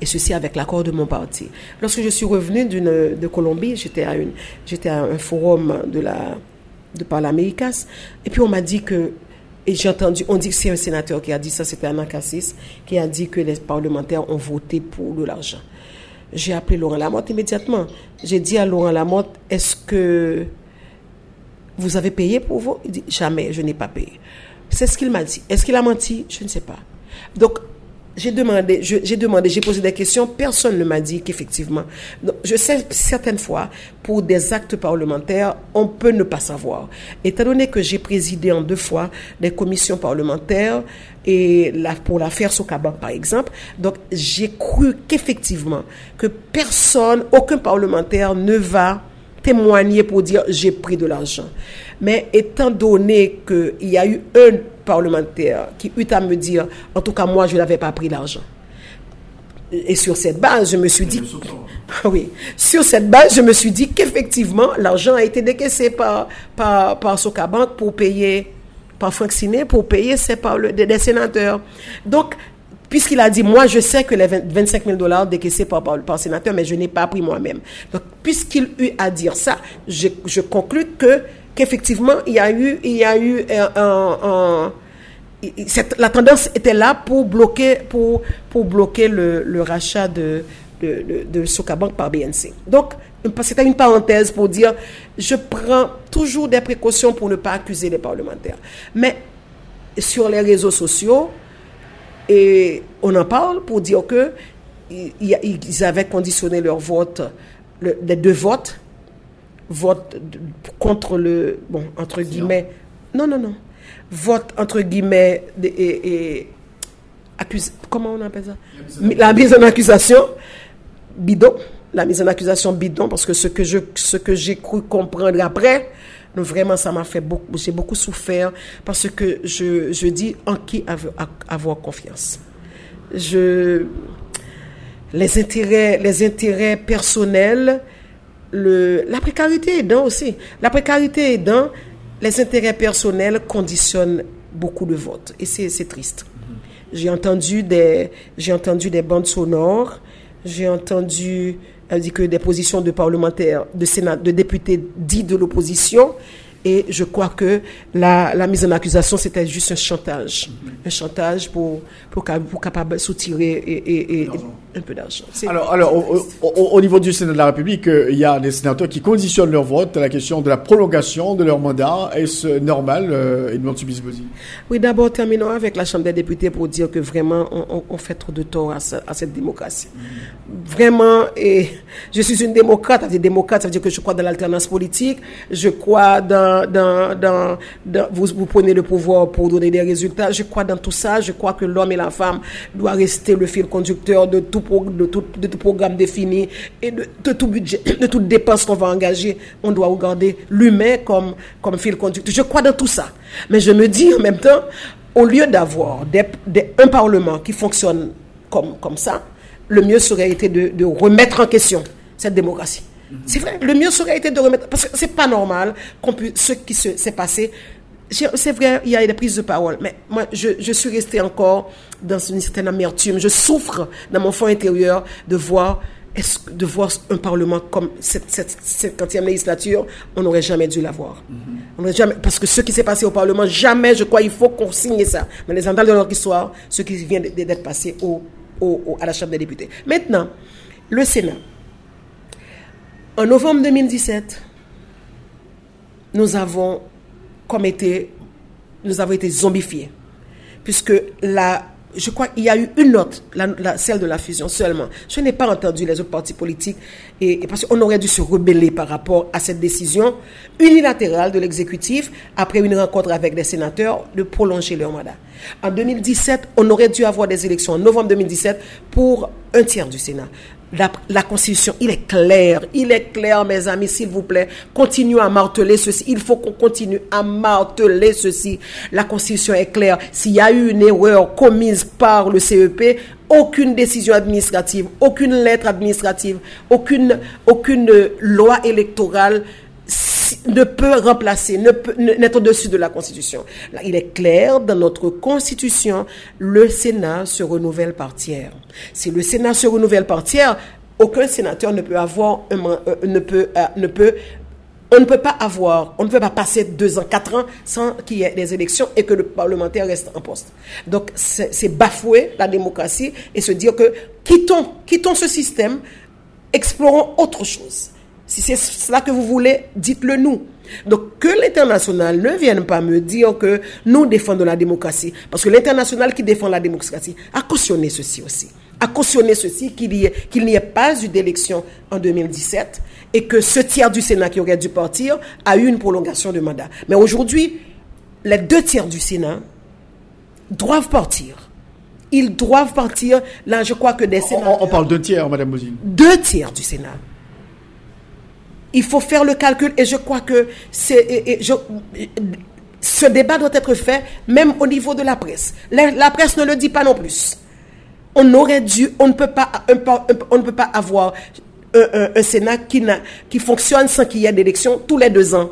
et ceci avec l'accord de mon parti. Lorsque je suis revenue de Colombie, j'étais à, un forum de la de Parlaméricas, et puis on m'a dit que, et j'ai entendu, on dit que c'est un sénateur qui a dit ça, c'était Anna Cassis, qui a dit que les parlementaires ont voté pour de l'argent. J'ai appelé Laurent Lamotte immédiatement. J'ai dit à Laurent Lamotte, est-ce que vous avez payé pour vous Il dit, jamais, je n'ai pas payé. C'est ce qu'il m'a dit. Est-ce qu'il a menti? Je ne sais pas. Donc, j'ai demandé, j'ai demandé, j'ai posé des questions, personne ne m'a dit qu'effectivement. Je sais certaines fois, pour des actes parlementaires, on peut ne pas savoir. Étant donné que j'ai présidé en deux fois des commissions parlementaires, et pour l'affaire Sokaban, par exemple, donc j'ai cru qu'effectivement, que personne, aucun parlementaire ne va témoigner pour dire j'ai pris de l'argent. Mais étant donné qu'il y a eu un parlementaire qui eut à me dire, en tout cas moi je n'avais pas pris l'argent. et sur cette base, je me suis dit, [laughs] oui, sur cette base, je me suis dit qu'effectivement, l'argent a été décaissé par, par, par Socabank pour payer, par Franck Siné, pour payer ses par le, des, des sénateurs. Donc, puisqu'il a dit, moi, je sais que les 20 25 000 dollars décaissés par, par, par sénateur, mais je n'ai pas pris moi-même. Donc, puisqu'il eut à dire ça, je, je conclus que, qu'effectivement, il y a eu, il y a eu un, un- la tendance était là pour bloquer, pour, pour bloquer le, rachat de, de, de, par BNC. Donc, c'était une parenthèse pour dire, je prends toujours des précautions pour ne pas accuser les parlementaires. Mais sur les réseaux sociaux, et on en parle pour dire que ils avaient conditionné leur vote, le- les deux votes, vote contre le, bon, entre guillemets, non, non, non, vote entre guillemets, et, et accuse, comment on appelle ça? La mise en accusation, bidon, la mise en accusation bidon, parce que ce que je, ce que j'ai cru comprendre après, non, vraiment, ça m'a fait beaucoup, j'ai beaucoup souffert, parce que je, je dis en qui avoir, avoir confiance. Je, les intérêts, les intérêts personnels, la précarité aidant aussi. La précarité aidant, les intérêts personnels conditionnent beaucoup de votes. Et c'est triste. J'ai entendu des, entendu des bandes sonores, j'ai entendu dit que des positions de parlementaires, de sénat, de députés dits de l'opposition. Et je crois que la, mise en accusation, c'était juste un chantage. Un chantage pour, pour, pour capable soutirer et- et- un peu d'argent. Alors, alors au, au- au niveau du Sénat de la République, euh, il y a des sénateurs qui conditionnent leur vote à la question de la prolongation de leur mandat. Est-ce normal, euh, Edmond Oui, d'abord, terminons avec la Chambre des députés pour dire que vraiment, on, fait trop de tort à, ce- à cette démocratie. Vraiment, et je suis une démocrate. Dire démocrate, ça veut dire que je crois dans l'alternance politique. Je crois dans, dans, dans, dans- vous, vous prenez le pouvoir pour donner des résultats. Je crois dans tout ça. Je crois que l'homme et la femme doivent rester le fil conducteur de tout, pro- de tout, de tout programme défini et de, de tout budget, de toute dépense qu'on va engager. On doit regarder l'humain comme, comme fil conducteur. Je crois dans tout ça. Mais je me dis en même temps, au lieu d'avoir des- des- un Parlement qui fonctionne comme, comme ça, le mieux serait été de, de remettre en question cette démocratie. C'est vrai, le mieux serait été de remettre. Parce que c'est pas normal qu'on puisse. Ce qui se- s'est passé. C'est vrai, il y a des prises de parole, mais moi, je, je suis restée encore dans une certaine amertume. Je souffre dans mon fond intérieur de voir, de voir un Parlement comme cette, cette, cette 50e législature, on n'aurait jamais dû l'avoir. On n'aurait jamais, parce que ce qui s'est passé au Parlement, jamais, je crois, il faut qu'on signe ça. Mais les annales de notre histoire, ce qui vient d'être d'être passé au, au- au- à la Chambre des députés. Maintenant, le Sénat. En novembre 2017, nous avons comme été, nous avons été zombifiés. Puisque la, je crois qu'il y a eu une note, la, celle de la fusion seulement. Je n'ai pas entendu les autres partis politiques, et, et parce qu'on aurait dû se rebeller par rapport à cette décision unilatérale de l'exécutif, après une rencontre avec les sénateurs, de prolonger leur mandat. En 2017, on aurait dû avoir des élections en novembre 2017 pour un tiers du Sénat. La, Constitution, il est clair, il est clair, mes amis, s'il vous plaît, continuez à marteler ceci. Il faut qu'on continue à marteler ceci. La Constitution est claire. S'il y a eu une erreur commise par le CEP, aucune décision administrative, aucune lettre administrative, aucune, aucune loi électorale ne peut remplacer, ne peut ne- n'être au-dessus de la Constitution. Il est clair dans notre Constitution, le Sénat se renouvelle par tiers. Si le Sénat se renouvelle par tiers, aucun sénateur ne peut avoir un euh, ne peut euh, ne peut on ne peut pas avoir, on ne peut pas passer deux ans, quatre ans sans qu'il y ait des élections et que le parlementaire reste en poste. Donc, c'est bafouer la démocratie et se dire que quittons, quittons ce système, explorons autre chose. Si c'est cela que vous voulez, dites-le nous. Donc, que l'international ne vienne pas me dire que nous défendons la démocratie. Parce que l'international qui défend la démocratie a cautionné ceci aussi. A cautionné ceci qu'il ait- n'y ait pas eu d'élection en 2017 et que ce tiers du Sénat qui aurait dû partir a eu une prolongation de mandat. Mais aujourd'hui, les deux tiers du Sénat doivent partir. Ils doivent partir. Là, je crois que des on, sénateurs... on parle d'un tiers, Madame Bozil. deux tiers du Sénat. Il faut faire le calcul et je crois que ce débat doit être fait même au niveau de la presse. La, presse ne le dit pas non plus. on aurait dû, on ne peut pas, on ne peut pas avoir un, Sénat qui, qui fonctionne sans qu'il y ait d'élections tous les deux ans.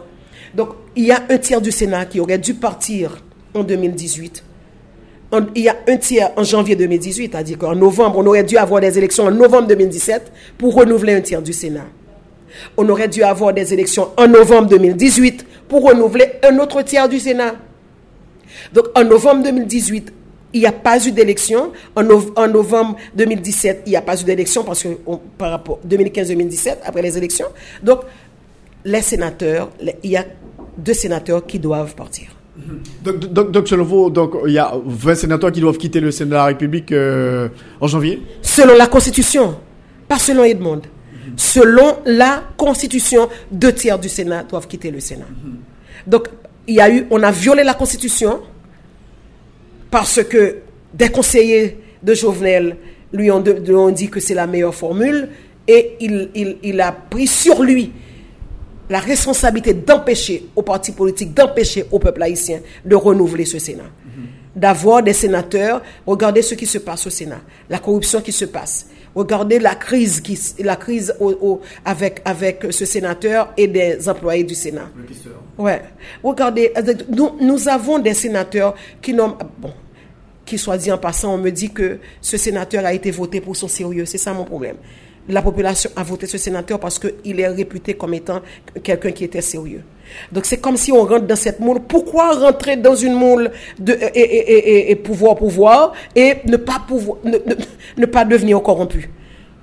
Donc, il y a un tiers du Sénat qui aurait dû partir en 2018. il y a un tiers en janvier 2018, c'est-à-dire qu'en novembre, on aurait dû avoir des élections en novembre 2017 pour renouveler un tiers du Sénat. On aurait dû avoir des élections en novembre 2018 pour renouveler un autre tiers du Sénat. Donc en novembre 2018, il n'y a pas eu d'élection. En, novembre 2017, il n'y a pas eu d'élection parce que par rapport 2015-2017, après les élections. Donc, les sénateurs, il y a deux sénateurs qui doivent partir. Donc, donc, selon vous, donc, il y a 20 sénateurs qui doivent quitter le Sénat de la République euh, en janvier? Selon la Constitution, pas selon Edmond. Selon la Constitution, deux tiers du Sénat doivent quitter le Sénat. Donc, il y a eu, on a violé la Constitution parce que des conseillers de Jovenel lui ont, dit que c'est la meilleure formule et il, a pris sur lui la responsabilité d'empêcher aux partis politiques, d'empêcher au peuple haïtien de renouveler ce Sénat. D'avoir des sénateurs, regardez ce qui se passe au Sénat, la corruption qui se passe. Regardez la crise, qui, la crise avec, avec ce sénateur et des employés du Sénat. Ouais. Regardez, nous, nous avons des sénateurs qui n'ont. Bon, qui soit dit en passant, on me dit que ce sénateur a été voté pour son sérieux. C'est ça mon problème. La population a voté ce sénateur parce qu'il est réputé comme étant quelqu'un qui était sérieux. Donc c'est comme si on rentre dans cette moule. Pourquoi rentrer dans une moule et, pouvoir pouvoir et ne pas devenir corrompu?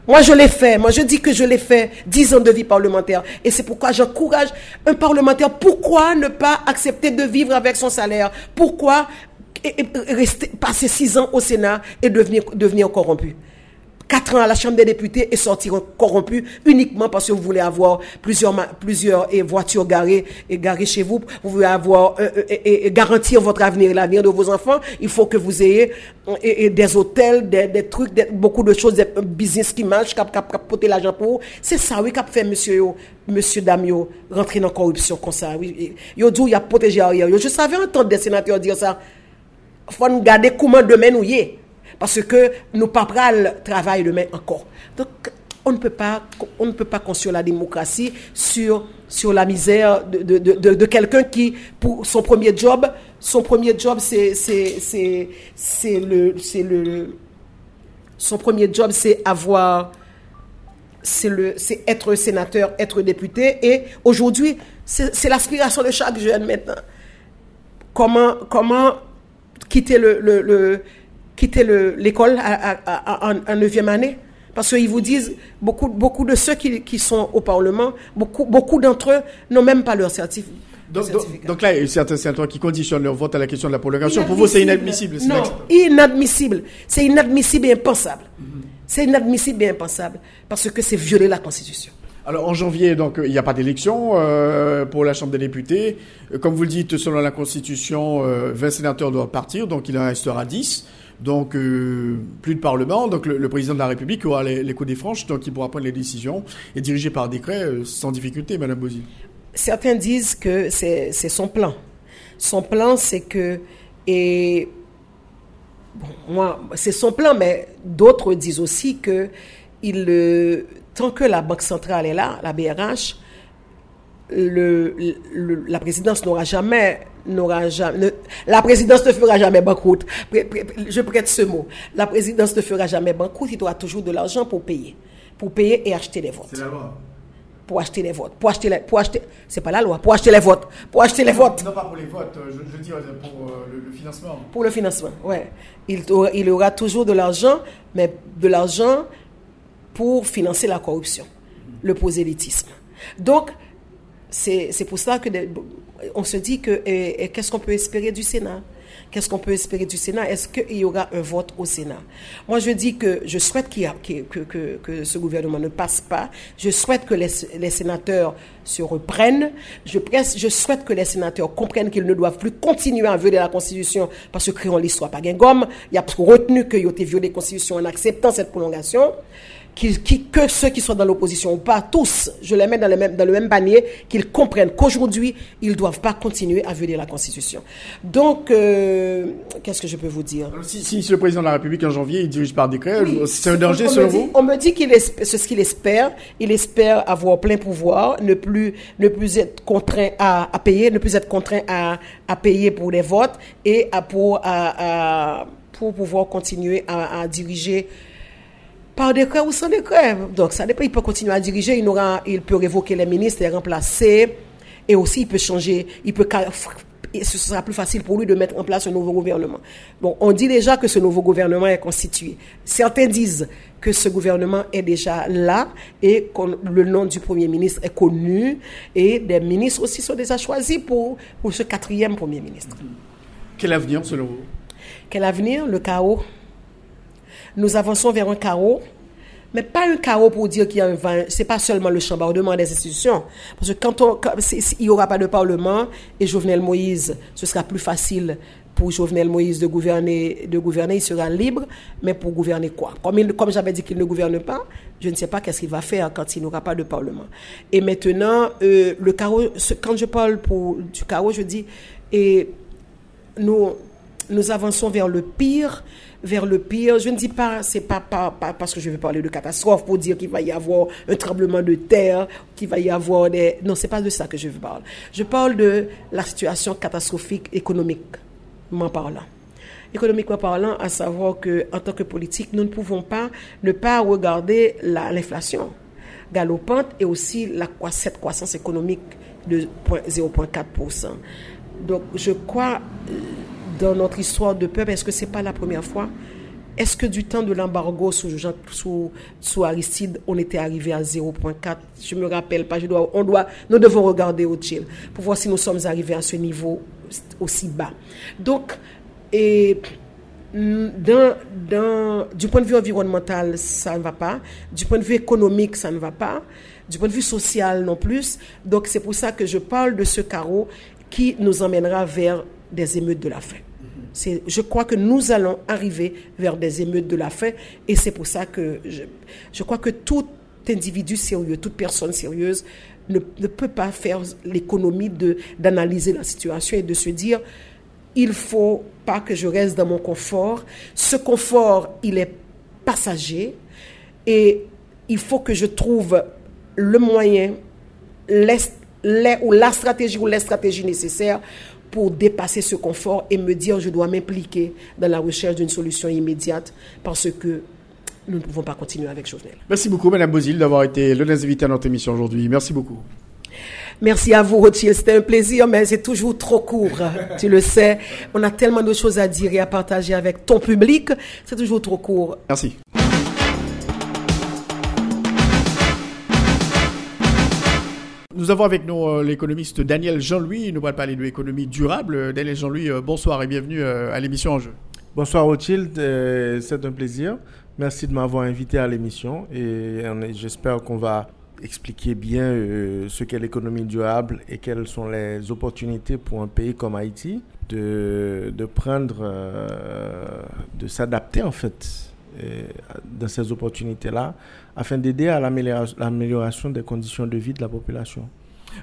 Moi, je l'ai fait. Moi, je dis que je l'ai fait 10 ans de vie parlementaire. Et c'est pourquoi j'encourage un parlementaire. Pourquoi ne pas accepter de vivre avec son salaire? Pourquoi rester, passer 6 ans au Sénat et devenir, devenir corrompu? 4 ans à la Chambre des députés et sortir corrompu uniquement parce que vous voulez avoir plusieurs, plusieurs voitures garées, et garées chez vous. Vous voulez avoir euh, euh, et, garantir votre avenir et l'avenir de vos enfants. Il faut que vous ayez et, des hôtels, des, trucs, beaucoup de choses, des business qui marchent, cap porter l'argent pour vous. C'est ça, oui, qu'a fait monsieur, monsieur Damio, rentrer dans la corruption comme ça. Oui. Yo dit, il a protégé arrière. Je savais entendre des sénateurs dire ça. Faut nous garder comment demain nous y est parce que nous pas le travail demain encore. Donc, on ne peut pas, on ne peut pas construire la démocratie sur, sur la misère de, de, de, quelqu'un qui, pour son premier job, son premier job, c'est, le, c'est le, son premier job, c'est avoir, c'est c'est être sénateur, être député. Et aujourd'hui, c'est, l'aspiration de chaque jeune maintenant. Comment, comment quitter le quitter l'école en 9e année. Parce qu'ils vous disent, beaucoup, beaucoup de ceux qui, qui sont au Parlement, beaucoup, beaucoup d'entre eux n'ont même pas leur certificat. Donc, donc, là, il y a certains sénateurs qui conditionnent leur vote à la question de la prolongation. Pour vous, c'est inadmissible. Non, inadmissible. C'est inadmissible et impensable. C'est inadmissible et impensable parce que c'est violer la Constitution. Alors en janvier, donc il n'y a pas d'élection euh, pour la Chambre des députés. Comme vous le dites, selon la Constitution, 20 euh, sénateurs doivent partir, donc il en restera 10 donc euh, plus de parlement, donc le, président de la République aura les, coups des franches, donc il pourra prendre les décisions et diriger par décret euh, sans difficulté, Madame Bozzi. Certains disent que c'est son plan. Son plan, c'est que et bon, moi, c'est son plan, mais d'autres disent aussi que euh, tant que la Banque centrale est là, la BRH, la présidence n'aura jamais n'aura jamais, la présidence ne fera jamais banqueroute. Je prête ce mot. La présidence ne fera jamais banqueroute. Il aura toujours de l'argent pour payer. Pour payer et acheter les votes. C'est la loi. Pour acheter les votes. Pour acheter, les, pour acheter, c'est pas la loi. Pour acheter les votes. Pour acheter les votes. Non, pas pour les votes. Je, je dis pour euh, le, financement. Pour le financement, ouais. Il, il aura toujours de l'argent, mais de l'argent pour financer la corruption, le prosélytisme. Donc, c'est pour ça que on se dit que qu'est-ce qu'on peut espérer du Sénat? Qu'est-ce qu'on peut espérer du Sénat? Est-ce qu'il y aura un vote au Sénat? Moi, je dis que je souhaite qu'il que, que, que, ce gouvernement ne passe pas. Je souhaite que les, les sénateurs se reprennent. Je, je souhaite que les sénateurs comprennent qu'ils ne doivent plus continuer à violer la Constitution parce que créons l'histoire pas gomme. Il y a retenu qu'ils ont violé la Constitution en acceptant cette prolongation. Que ceux qui sont dans l'opposition ou pas, tous, je les mets dans le même, dans le même panier, qu'ils comprennent qu'aujourd'hui, ils ne doivent pas continuer à violer la Constitution. Donc, euh, qu'est-ce que je peux vous dire? Si, si, le président de la République en janvier, il dirige par décret, c'est un danger selon vous? On me dit qu'il c'est ce qu'il espère. Il espère avoir plein pouvoir, ne plus, ne plus être contraint à, payer, ne plus être contraint à, à payer pour les votes et à, pour, à, pour pouvoir continuer à, diriger par décret ou sans décret. Donc, ça dépend. Il peut continuer à diriger. Il, aura, il peut révoquer les ministres, les remplacer. Et aussi, il peut changer. Il peut ce sera plus facile pour lui de mettre en place un nouveau gouvernement. Bon, on dit déjà que ce nouveau gouvernement est constitué. Certains disent que ce gouvernement est déjà là et que le nom du Premier ministre est connu et des ministres aussi sont déjà choisis pour, pour ce quatrième Premier ministre. Quel avenir selon vous? Quel avenir? Le chaos. Nous avançons vers un chaos mais pas un chaos pour dire qu'il y a un vin. C'est pas seulement le chambardement des institutions. Parce que quand on, il n'y aura pas de parlement et Jovenel Moïse, ce sera plus facile pour Jovenel Moïse de gouverner, de gouverner, il sera libre, mais pour gouverner quoi? Comme, comme j'avais dit qu'il ne gouverne pas, je ne sais pas qu'est-ce qu'il va faire quand il n'aura pas de parlement. Et maintenant, euh, le chaos, quand je parle pour, du chaos, je dis, et nous, nous avançons vers le pire, vers le pire. Je ne dis pas, c'est pas, pas, parce que je veux parler de catastrophe pour dire qu'il va y avoir un tremblement de terre, qu'il va y avoir des. Non, c'est pas de ça que je veux parler. Je parle de la situation catastrophique économiquement parlant. Économiquement parlant, à savoir que en tant que politique, nous ne pouvons pas ne pas regarder l'inflation galopante et aussi cette croissance économique de 0,4%. Donc, je crois dans notre histoire de peuple, est-ce que c'est pas la première fois? Est-ce que du temps de l'embargo sous, Aristide, on était arrivé à 0.4 Je me rappelle pas. On doit, nous devons regarder au chill pour voir si nous sommes arrivés à ce niveau aussi bas. Donc, d'un, du point de vue environnemental, ça ne va pas. Du point de vue économique, ça ne va pas. Du point de vue social, non plus. Donc, c'est pour ça que je parle de ce carreau qui nous emmènera vers des émeutes de la faim. Je crois que nous allons arriver vers des émeutes de la faim et c'est pour ça que je, crois que tout individu sérieux, toute personne sérieuse ne, ne peut pas faire l'économie d'analyser la situation et de se dire il faut pas que je reste dans mon confort. Ce confort, il est passager et il faut que je trouve le moyen, les, les, ou la stratégie ou les stratégies nécessaires pour dépasser ce confort et me dire je dois m'impliquer dans la recherche d'une solution immédiate parce que nous ne pouvons pas continuer avec Jovenel. Merci beaucoup, Madame Bozil, d'avoir été l'un des invités à notre émission aujourd'hui. Merci beaucoup. Merci à vous, Rothschild. C'était un plaisir, mais c'est toujours trop court. [laughs] tu le sais. On a tellement de choses à dire et à partager avec ton public. C'est toujours trop court. Merci. Nous avons avec nous euh, l'économiste Daniel Jean-Louis. Il nous va parler de l'économie durable. Euh, Daniel Jean-Louis, euh, bonsoir et bienvenue à l'émission Enjeu. Bonsoir Rothschild, c'est un plaisir. Merci de m'avoir invité à l'émission et j'espère qu'on va expliquer bien ce qu'est l'économie durable et quelles sont les opportunités pour un pays comme Haïti de, de prendre, de s'adapter en fait dans ces opportunités-là afin d'aider à l'amélioration des conditions de vie de la population.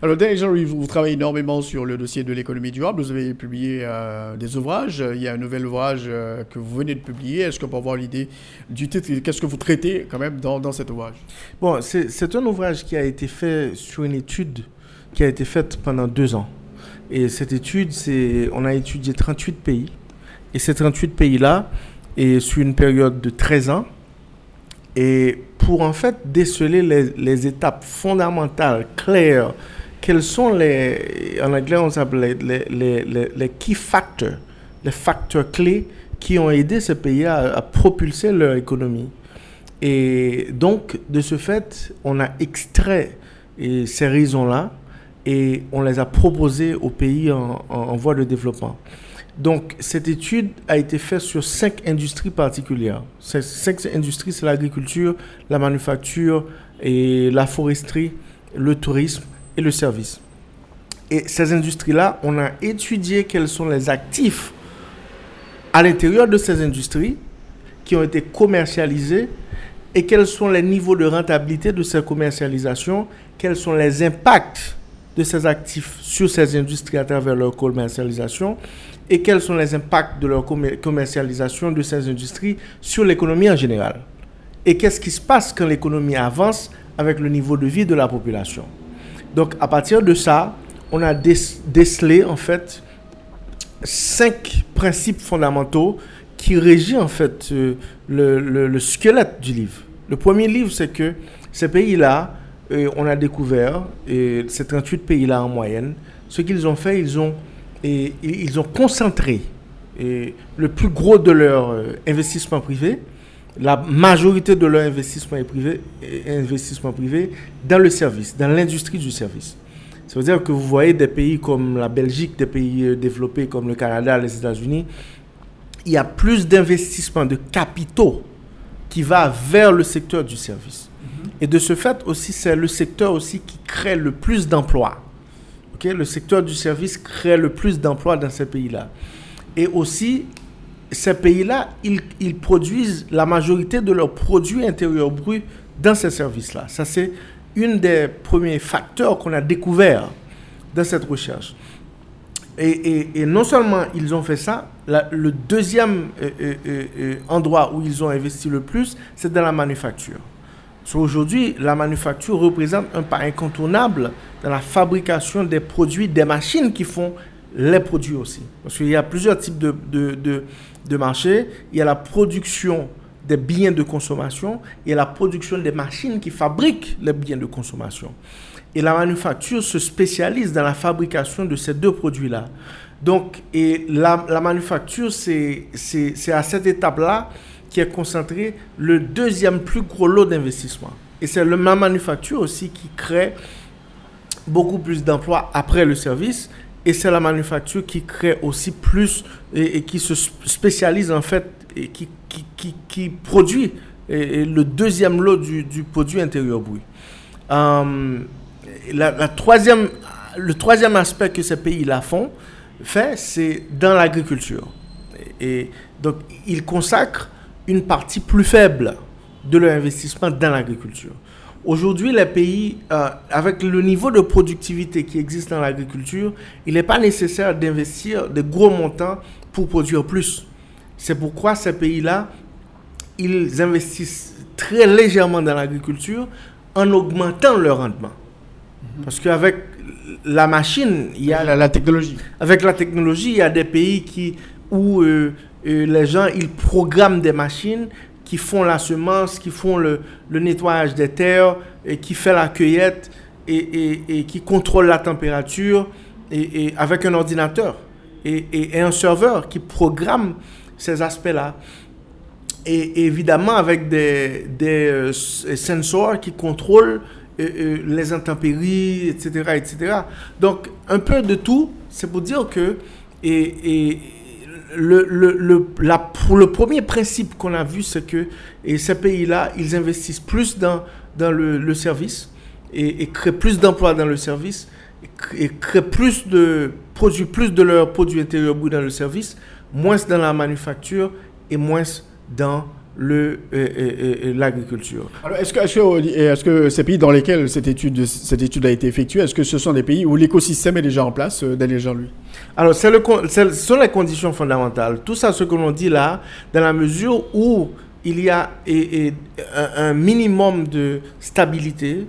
Alors, Daniel vous, travaillez énormément sur le dossier de l'économie durable. Vous avez publié euh, des ouvrages. Il y a un nouvel ouvrage euh, que vous venez de publier. Est-ce qu'on peut avoir l'idée du titre? Qu'est-ce que vous traitez quand même dans, dans cet ouvrage? Bon, c'est un ouvrage qui a été fait sur une étude qui a été faite pendant deux ans. Et cette étude, c'est on a étudié 38 pays. Et ces 38 pays-là, et sur une période de 13 ans, et pour en fait déceler les, étapes fondamentales, claires, quels sont les, en anglais on s'appelle les, les, les, key factors, les facteurs clés qui ont aidé ces pays à, propulser leur économie. Et donc, de ce fait, on a extrait ces raisons-là et on les a proposées aux pays en voie de développement. Donc, cette étude a été faite sur cinq industries particulières. Ces cinq industries, c'est l'agriculture, la manufacture, et la foresterie, le tourisme et le service. Et ces industries-là, on a étudié quels sont les actifs à l'intérieur de ces industries qui ont été commercialisés et quels sont les niveaux de rentabilité de ces commercialisations, quels sont les impacts de ces actifs sur ces industries à travers leur commercialisation et quels sont les impacts de leur commercialisation de ces industries sur l'économie en général? Et qu'est-ce qui se passe quand l'économie avance avec le niveau de vie de la population? Donc à partir de ça, on a décelé en fait cinq principes fondamentaux qui régissent en fait euh, le, squelette du livre. Le premier livre, c'est que ces pays-là, euh, on a découvert, ces 38 pays-là en moyenne, ce qu'ils ont fait, ils ont, et, ils ont concentré et le plus gros de leur euh, investissement privé, la majorité de leur investissement est privé, investissement privé dans le service, dans l'industrie du service. Ça veut dire que vous voyez des pays comme la Belgique, des pays euh, développés comme le Canada, les États-Unis, il y a plus d'investissement de capitaux qui va vers le secteur du service. Et de ce fait aussi, c'est le secteur aussi qui crée le plus d'emplois. Le secteur du service crée le plus d'emplois dans ces pays-là. Et aussi, ces pays-là, ils, produisent la majorité de leurs produits intérieurs bruts dans ces services-là. Ça, c'est un des premiers facteurs qu'on a découvert dans cette recherche. Et, non seulement ils ont fait ça, le deuxième euh, euh, euh, endroit où ils ont investi le plus, c'est dans la manufacture. Aujourd'hui, la manufacture représente un pas incontournable dans la fabrication des produits, des machines qui font les produits aussi. Parce qu'il y a plusieurs types de, de, de, marchés. Il y a la production des biens de consommation et la production des machines qui fabriquent les biens de consommation. Et la manufacture se spécialise dans la fabrication de ces deux produits-là. Donc, et la, la manufacture, c'est à cette étape-là qui est concentré le deuxième plus gros lot d'investissement. Et c'est la manufacture aussi qui crée beaucoup plus d'emplois après le service et c'est la manufacture qui crée aussi plus et, qui se spécialise en fait et qui, qui, qui, produit le deuxième lot du, du produit intérieur brut. Euh, la, troisième, le troisième aspect que ces pays-là font, fait, c'est dans l'agriculture. Et, donc, ils consacrent une partie plus faible de leur investissement dans l'agriculture. Aujourd'hui, les pays, euh, avec le niveau de productivité qui existe dans l'agriculture, il n'est pas nécessaire d'investir de gros montants pour produire plus. C'est pourquoi ces pays-là, ils investissent très légèrement dans l'agriculture en augmentant leur rendement. Mhm. Parce qu'avec la machine, il y a la, technologie. Avec la technologie, il y a des pays qui, où euh, les gens ils programment des machines qui font la semence, qui font le, nettoyage des terres, qui fait la cueillette et, qui contrôle la température avec un ordinateur et, un serveur qui programme ces aspects-là. Et évidemment avec des, des euh, sensors qui contrôlent euh, euh, les intempéries, etc., etc. Donc un peu de tout, c'est pour dire que et, le, le, la, pour le premier principe qu'on a vu, c'est que et ces pays-là, ils investissent plus dans, dans le, service et, créent plus d'emplois dans le service et, créent plus de produits plus de leurs produits intérieurs dans le service, moins dans la manufacture et moins dans le, l'agriculture. est-ce que, est-ce que, ces pays dans lesquels cette étude, cette étude a été effectuée, est-ce que ce sont des pays où l'écosystème est déjà en place, euh, Daniel Jean-Louis? Alors, c'est le, ce sont les conditions fondamentales. Tout ça, ce que l'on dit là, dans la mesure où il y a un minimum de stabilité,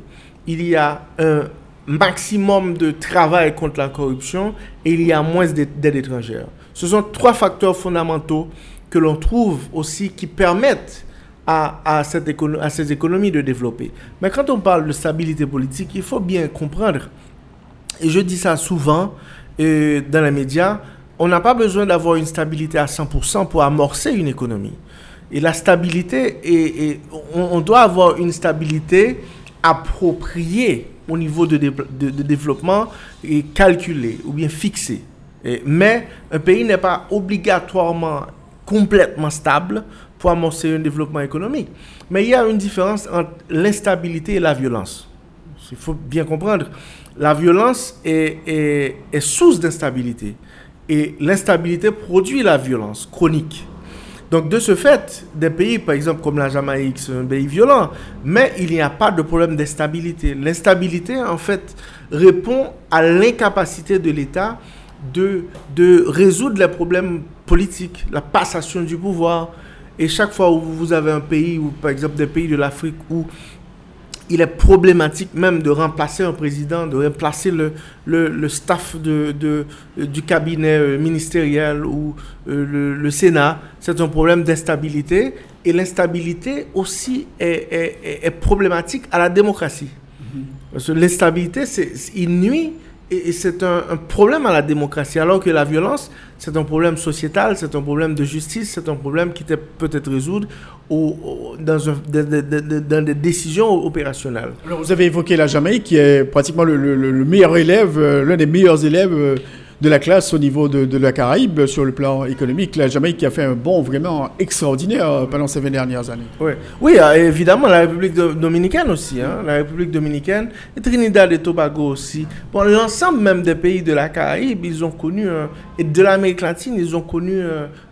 il y a un maximum de travail contre la corruption et il y a moins d'aide étrangère. Ce sont trois facteurs fondamentaux que l'on trouve aussi qui permettent à, à, cette à ces économies de développer. Mais quand on parle de stabilité politique, il faut bien comprendre, et je dis ça souvent dans les médias, on n'a pas besoin d'avoir une stabilité à 100% pour amorcer une économie. Et la stabilité, et, on, doit avoir une stabilité appropriée au niveau de, de, développement et calculée ou bien fixée. mais un pays n'est pas obligatoirement complètement stable pour amorcer un développement économique. Mais il y a une différence entre l'instabilité et la violence. Il faut bien comprendre. La violence est, source d'instabilité. Et l'instabilité produit la violence chronique. Donc de ce fait, des pays, par exemple comme la Jamaïque, c'est un pays violent, mais il n'y a pas de problème d'instabilité. L'instabilité, en fait, répond à l'incapacité de l'État de résoudre les problèmes la passation du pouvoir. Et chaque fois où vous avez un pays, ou par exemple des pays de l'Afrique, où il est problématique même de remplacer un président, de remplacer le, le, staff de, de, du cabinet euh, ministériel ou euh, le, le, Sénat. C'est un problème d'instabilité. Et l'instabilité aussi est, est, est, problématique à la démocratie. Mm-hmm. Parce que l'instabilité, il nuit et, c'est un, problème à la démocratie, alors que la violence, c'est un problème sociétal, c'est un problème de justice, c'est un problème qui peut être résolu dans, des décisions opérationnelles. Alors vous avez évoqué la Jamaïque, qui est pratiquement le, le meilleur élève, euh, l'un des meilleurs élèves euh, de la classe au niveau de, la Caraïbe sur le plan économique. La Jamaïque a fait un bond vraiment extraordinaire pendant ces 20 dernières années. Oui, oui euh, évidemment, la République dominicaine aussi. Hein, la République dominicaine et Trinidad et Tobago aussi. Bon, l'ensemble même des pays de la Caraïbe, ils ont connu, et de l'Amérique latine, ils ont connu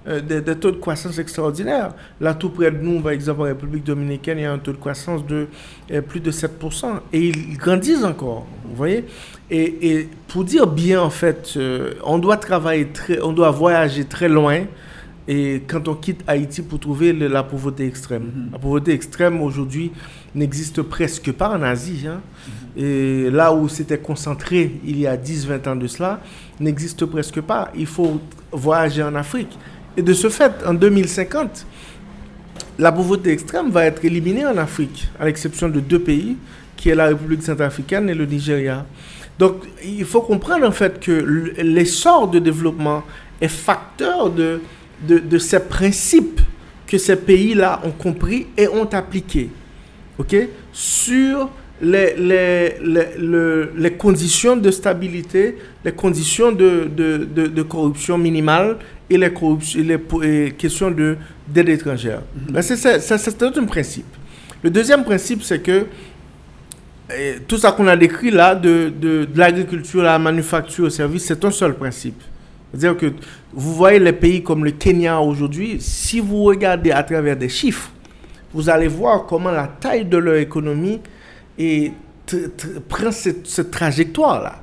euh, des, taux de croissance extraordinaires. Là, tout près de nous, par exemple, en République dominicaine, il y a un taux de croissance de euh, plus de 7%. Et ils grandissent encore, vous voyez et, pour dire bien, en fait, euh, on doit travailler très, on doit voyager très loin. Et quand on quitte Haïti pour trouver la pauvreté extrême. Mm-hmm. La pauvreté extrême aujourd'hui n'existe presque pas en Asie. Hein. Mm-hmm. Et là où c'était concentré il y a 10-20 ans de cela, n'existe presque pas. Il faut voyager en Afrique. Et de ce fait, en 2050, la pauvreté extrême va être éliminée en Afrique, à l'exception de deux pays, qui est la République centrafricaine et le Nigeria. Donc, il faut comprendre en fait que l'essor de développement est facteur de, de, ces principes que ces pays-là ont compris et ont appliqués ok, sur les, les, les, les, conditions de stabilité, les conditions de, de, de, corruption minimale et les, les questions d'aide étrangère. Mm C'est un principe. Le deuxième principe, c'est que tout ça qu'on a décrit là, de, de, de l'agriculture, la manufacture, au service, c'est un seul principe. C'est-à-dire que vous voyez les pays comme le Kenya aujourd'hui, si vous regardez à travers des chiffres, vous allez voir comment la taille de leur économie prend cette, cette trajectoire-là.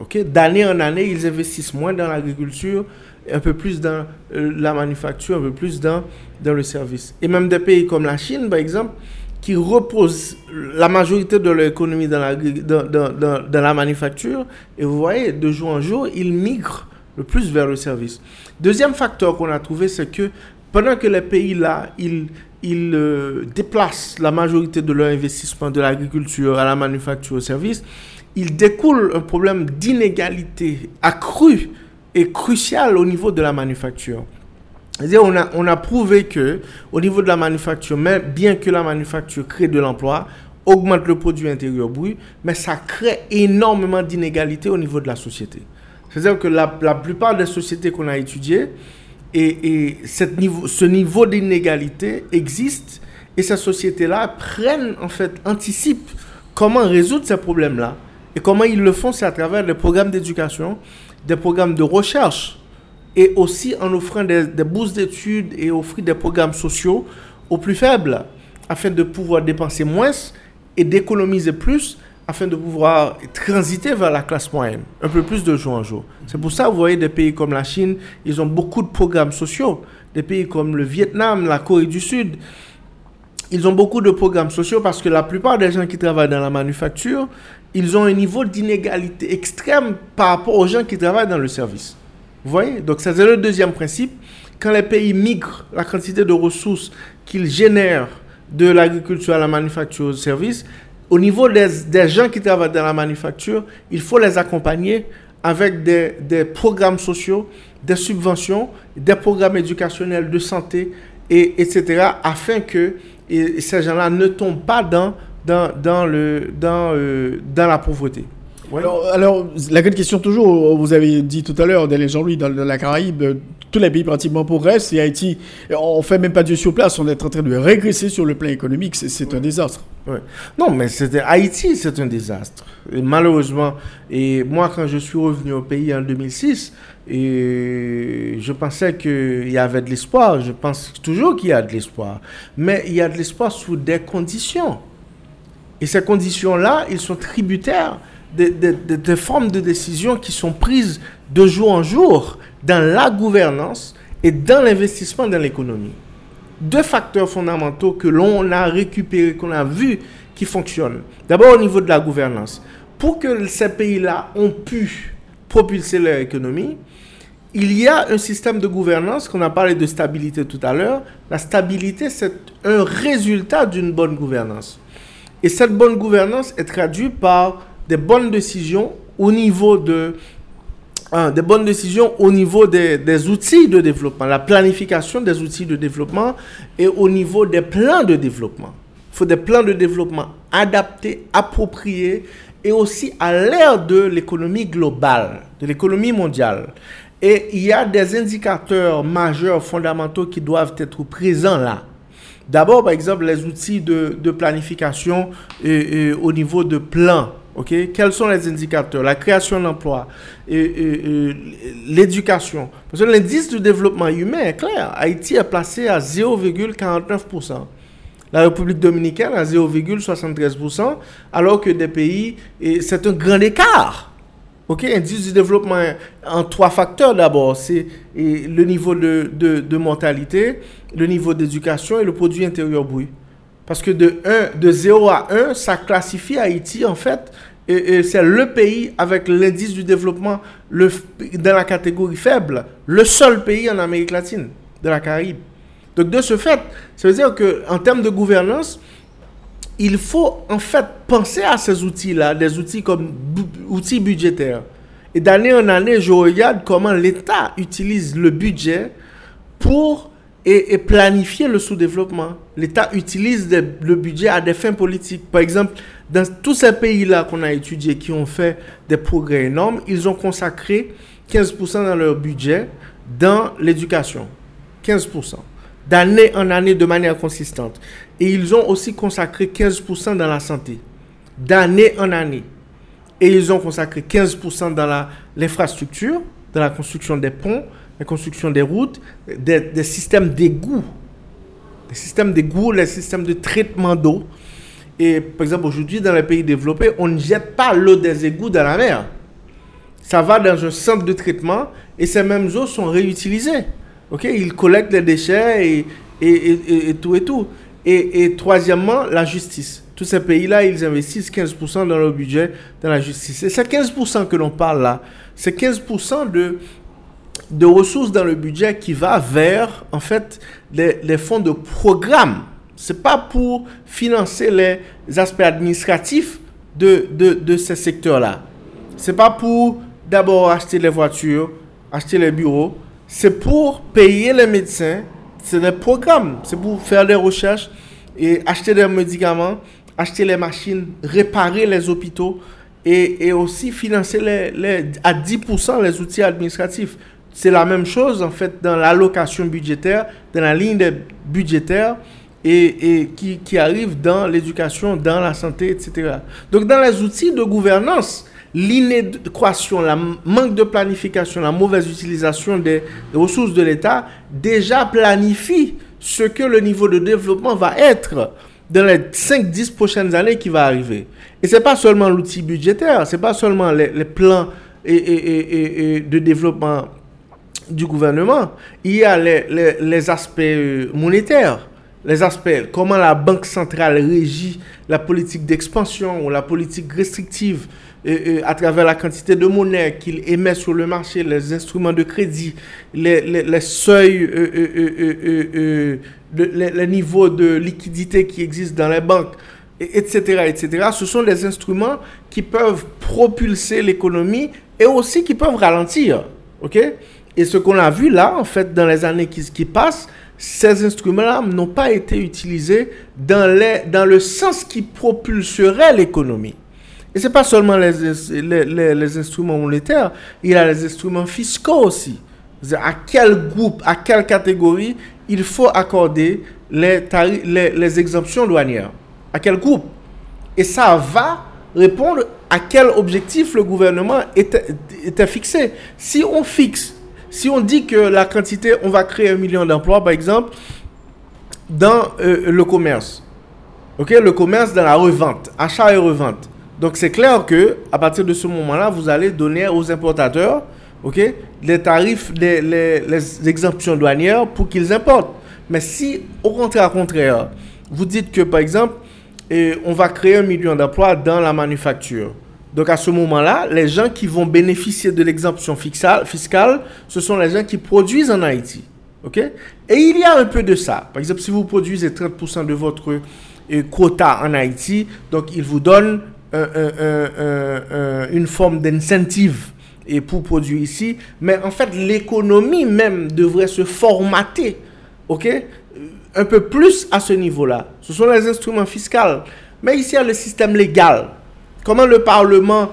Okay? D'année en année, ils investissent moins dans l'agriculture, un peu plus dans euh, la manufacture, un peu plus dans, dans le service. Et même des pays comme la Chine, par exemple, qui reposent la majorité de leur économie dans la, dans, la manufacture. Et vous voyez, de jour en jour, ils migrent le plus vers le service. Deuxième facteur qu'on a trouvé, c'est que pendant que les pays là, ils, ils euh, déplacent la majorité de leur investissement de l'agriculture à la manufacture au service, il découle un problème d'inégalité accrue et crucial au niveau de la manufacture. On a, on a prouvé que, au niveau de la manufacture, mais bien que la manufacture crée de l'emploi, augmente le produit intérieur brut, mais ça crée énormément d'inégalités au niveau de la société. C'est-à-dire que la, la, plupart des sociétés qu'on a étudiées, et, et cette niveau, ce niveau d'inégalité existe, et ces sociétés-là prennent, en fait, anticipent comment résoudre ces problèmes-là. Et comment ils le font, c'est à travers des programmes d'éducation, des programmes de recherche, et aussi en offrant des, bourses d'études et offrir des programmes sociaux aux plus faibles, afin de pouvoir dépenser moins et d'économiser plus, afin de pouvoir transiter vers la classe moyenne, un peu plus de jour en jour. C'est pour ça que vous voyez des pays comme la Chine, ils ont beaucoup de programmes sociaux. Des pays comme le Vietnam, la Corée du Sud, ils ont beaucoup de programmes sociaux parce que la plupart des gens qui travaillent dans la manufacture, ils ont un niveau d'inégalité extrême par rapport aux gens qui travaillent dans le service. Vous voyez? Donc, c'est le deuxième principe. Quand les pays migrent la quantité de ressources qu'ils génèrent de l'agriculture à la manufacture au service, au niveau des, gens qui travaillent dans la manufacture, il faut les accompagner avec des, programmes sociaux, des subventions, des programmes éducationnels de santé, et, etc., afin que ces gens-là ne tombent pas dans, euh, dans la pauvreté. Alors, alors, la grande question toujours, vous avez dit tout à l'heure, Jean-Louis, dans, dans la Caraïbe, tous les pays pratiquement progressent et Haïti, on fait même pas Dieu sur place, on est en train de régresser sur le plan économique, c'est un désastre. Non, mais Haïti, c'est un désastre. Et malheureusement, et moi quand je suis revenu au pays en 2006, et je pensais qu'il y avait de l'espoir, je pense toujours qu'il y a de l'espoir, mais il y a de l'espoir sous des conditions. Et ces conditions-là, ils sont tributaires des, formes de décision qui sont prises de jour en jour dans la gouvernance et dans l'investissement dans l'économie. Deux facteurs fondamentaux que l'on a récupérés, qu'on a vu qui fonctionnent. D'abord au niveau de la gouvernance. Pour que ces pays-là ont pu propulser leur économie, il y a un système de gouvernance qu'on a parlé de stabilité tout à l'heure. La stabilité, c'est un résultat d'une bonne gouvernance. Et cette bonne gouvernance est traduite par des bonnes décisions au niveau de hein, des bonnes décisions au niveau des, des, outils de développement, la planification des outils de développement et au niveau des plans de développement. Il faut des plans de développement adaptés, appropriés et aussi à l'ère de l'économie globale, de l'économie mondiale. Et il y a des indicateurs majeurs, fondamentaux qui doivent être présents là. D'abord, par exemple, les outils de, de planification au niveau de plans quels sont les indicateurs? La création d'emplois, l'éducation. Parce que l'indice de développement humain est clair. Haïti est placé à 0,49%. La République dominicaine à 0,73%, alors que des pays, c'est un grand écart. Ok, indice de développement en trois facteurs d'abord. C'est le niveau de, de, de mortalité, le niveau d'éducation et le produit intérieur brut. Parce que de, 1, de 0 à 1, ça classifie Haïti, en fait, et, c'est le pays avec l'indice du développement dans la catégorie faible, le seul pays en Amérique latine, de la Caraïbe. Donc, de ce fait, ça veut dire qu'en termes de gouvernance, il faut en fait penser à ces outils-là, des outils comme outils budgétaires. Et d'année en année, je regarde comment l'État utilise le budget pour et, planifier le sous-développement. L'État utilise le budget à des fins politiques. Par exemple, dans tous ces pays-là qu'on a étudiés, qui ont fait des progrès énormes, ils ont consacré 15% dans leur budget dans l'éducation. 15%. D'année en année de manière consistante. Et ils ont aussi consacré 15% dans la santé. D'année en année. Et ils ont consacré 15% dans l'infrastructure, dans la construction des ponts, la construction des routes, des, systèmes d'égout, les systèmes d'égout, les systèmes de traitement d'eau. Et par exemple, aujourd'hui, dans les pays développés, on ne jette pas l'eau des égouts dans la mer. Ça va dans un centre de traitement et ces mêmes eaux sont réutilisées. Ok, Ils collectent les déchets et, et, et, tout et tout. Et, troisièmement, la justice. Tous ces pays-là, ils investissent 15% dans leur budget dans la justice. Et ces 15% que l'on parle là, c'est 15% de, de ressources dans le budget qui va vers, en fait, les, fonds de programme. C'est pas pour financer les aspects administratifs de, de, de ces secteurs-là. C'est pas pour d'abord acheter les voitures, acheter les bureaux. C'est pour payer les médecins. C'est des programmes. C'est pour faire des recherches et acheter des médicaments, acheter les machines, réparer les hôpitaux et, et aussi financer les, les, à 10% les outils administratifs. C'est la même chose, en fait, dans l'allocation budgétaire, dans la ligne budgétaire et, qui, arrive dans l'éducation, dans la santé, etc. Donc, dans les outils de gouvernance, l'inéquation, le manque de planification, la mauvaise utilisation des ressources de l'État déjà planifie ce que le niveau de développement va être dans les 5-10 prochaines années qui va arriver. Et ce n'est pas seulement l'outil budgétaire, ce n'est pas seulement les, plans et, de développement du gouvernement, il y a les, aspects euh, monétaires, les aspects, comment la Banque centrale régit la politique d'expansion ou la politique restrictive euh, euh, à travers la quantité de monnaie qu'il émet sur le marché, les instruments de crédit, les, seuils, les, niveaux de liquidité qui existent dans les banques, etc., etc. Ce sont des instruments qui peuvent propulser l'économie et aussi qui peuvent ralentir. OK? Et ce qu'on a vu là, en fait, dans les années qui, qui passent, ces instruments-là n'ont pas été utilisés dans, les, dans le sens qui propulserait l'économie. Et ce n'est pas seulement les, les, instruments monétaires, il y a les instruments fiscaux aussi. À quel groupe, à quelle catégorie il faut accorder les, les, exemptions douanières À quel groupe Et ça va répondre à quel objectif le gouvernement était fixé. Si on fixe, si on dit que la quantité, on va créer un million d'emplois, par exemple, dans euh, le commerce, ok, le commerce dans la revente, achat et revente. Donc c'est clair que à partir de ce moment-là, vous allez donner aux importateurs, ok, les tarifs, les, exemptions douanières pour qu'ils importent. Mais si au contraire, contraire, vous dites que par exemple, et on va créer un million d'emplois dans la manufacture. Donc à ce moment-là, les gens qui vont bénéficier de l'exemption fiscale, ce sont les gens qui produisent en Haïti. ok? Et il y a un peu de ça. Par exemple, si vous produisez 30% de votre euh, quota en Haïti, donc il vous donne une forme d'incentive et pour produire ici. Mais en fait, l'économie même devrait se formater. ok? Un peu plus à ce niveau-là. Ce sont les instruments fiscaux. Mais ici, il y a le système légal. Comment le Parlement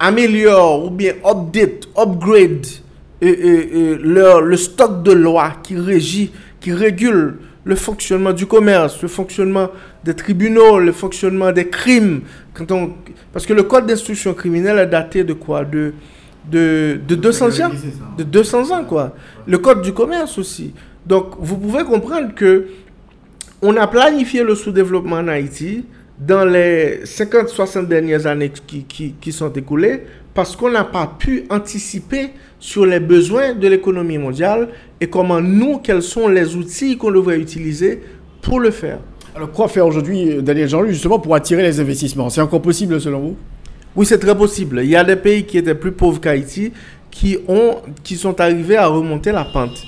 améliore ou bien update, upgrade le stock de lois qui régit, qui régule le fonctionnement du commerce, le fonctionnement des tribunaux, le fonctionnement des crimes. Quand on... Parce que le code d'instruction criminelle est daté de quoi? De de, de 200 ans. De 200 ans, quoi. Le code du commerce aussi. Donc, vous pouvez comprendre que on a planifié le sous-développement en Haïti dans les 50-60 dernières années qui, qui, qui sont écoulées parce qu'on n'a pas pu anticiper sur les besoins de l'économie mondiale et comment nous, quels sont les outils qu'on devrait utiliser pour le faire. Alors, quoi faire aujourd'hui, Daniel jean justement pour attirer les investissements? C'est encore possible selon vous? Oui, c'est très possible. Il y a des pays qui étaient plus pauvres qu'Haïti qui, ont, qui sont arrivés à remonter la pente.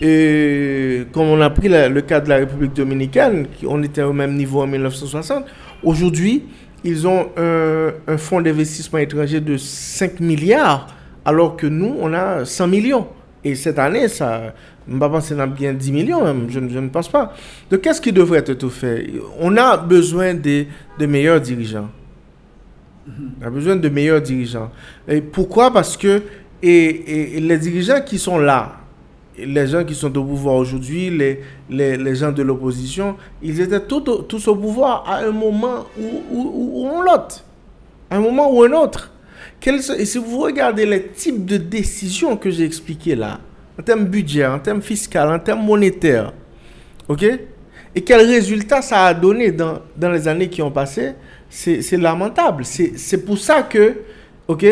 Et comme on a pris le cas de la République dominicaine, on était au même niveau en 1960, aujourd'hui, ils ont un, fonds d'investissement étranger de 5 milliards, alors que nous, on a 100 millions. Et cette année, ça, qu'on a bien 10 millions, même, je, ne pense pas. Donc, qu'est-ce qui devrait être fait? On a besoin de meilleurs dirigeants. On a besoin de meilleurs dirigeants. Et pourquoi? Parce que et, les dirigeants qui sont là, les gens qui sont au pouvoir aujourd'hui, les, les, gens de l'opposition, ils étaient tous au pouvoir à un moment ou, ou, ou, l'autre. À un moment ou un autre. et si vous regardez les types de décisions que j'ai expliquées là, en termes budget, en termes fiscal, en termes monétaires, ok? Et quels résultats ça a donné dans, dans les années qui ont passé c'est lamentable. C'est pour ça que, ok,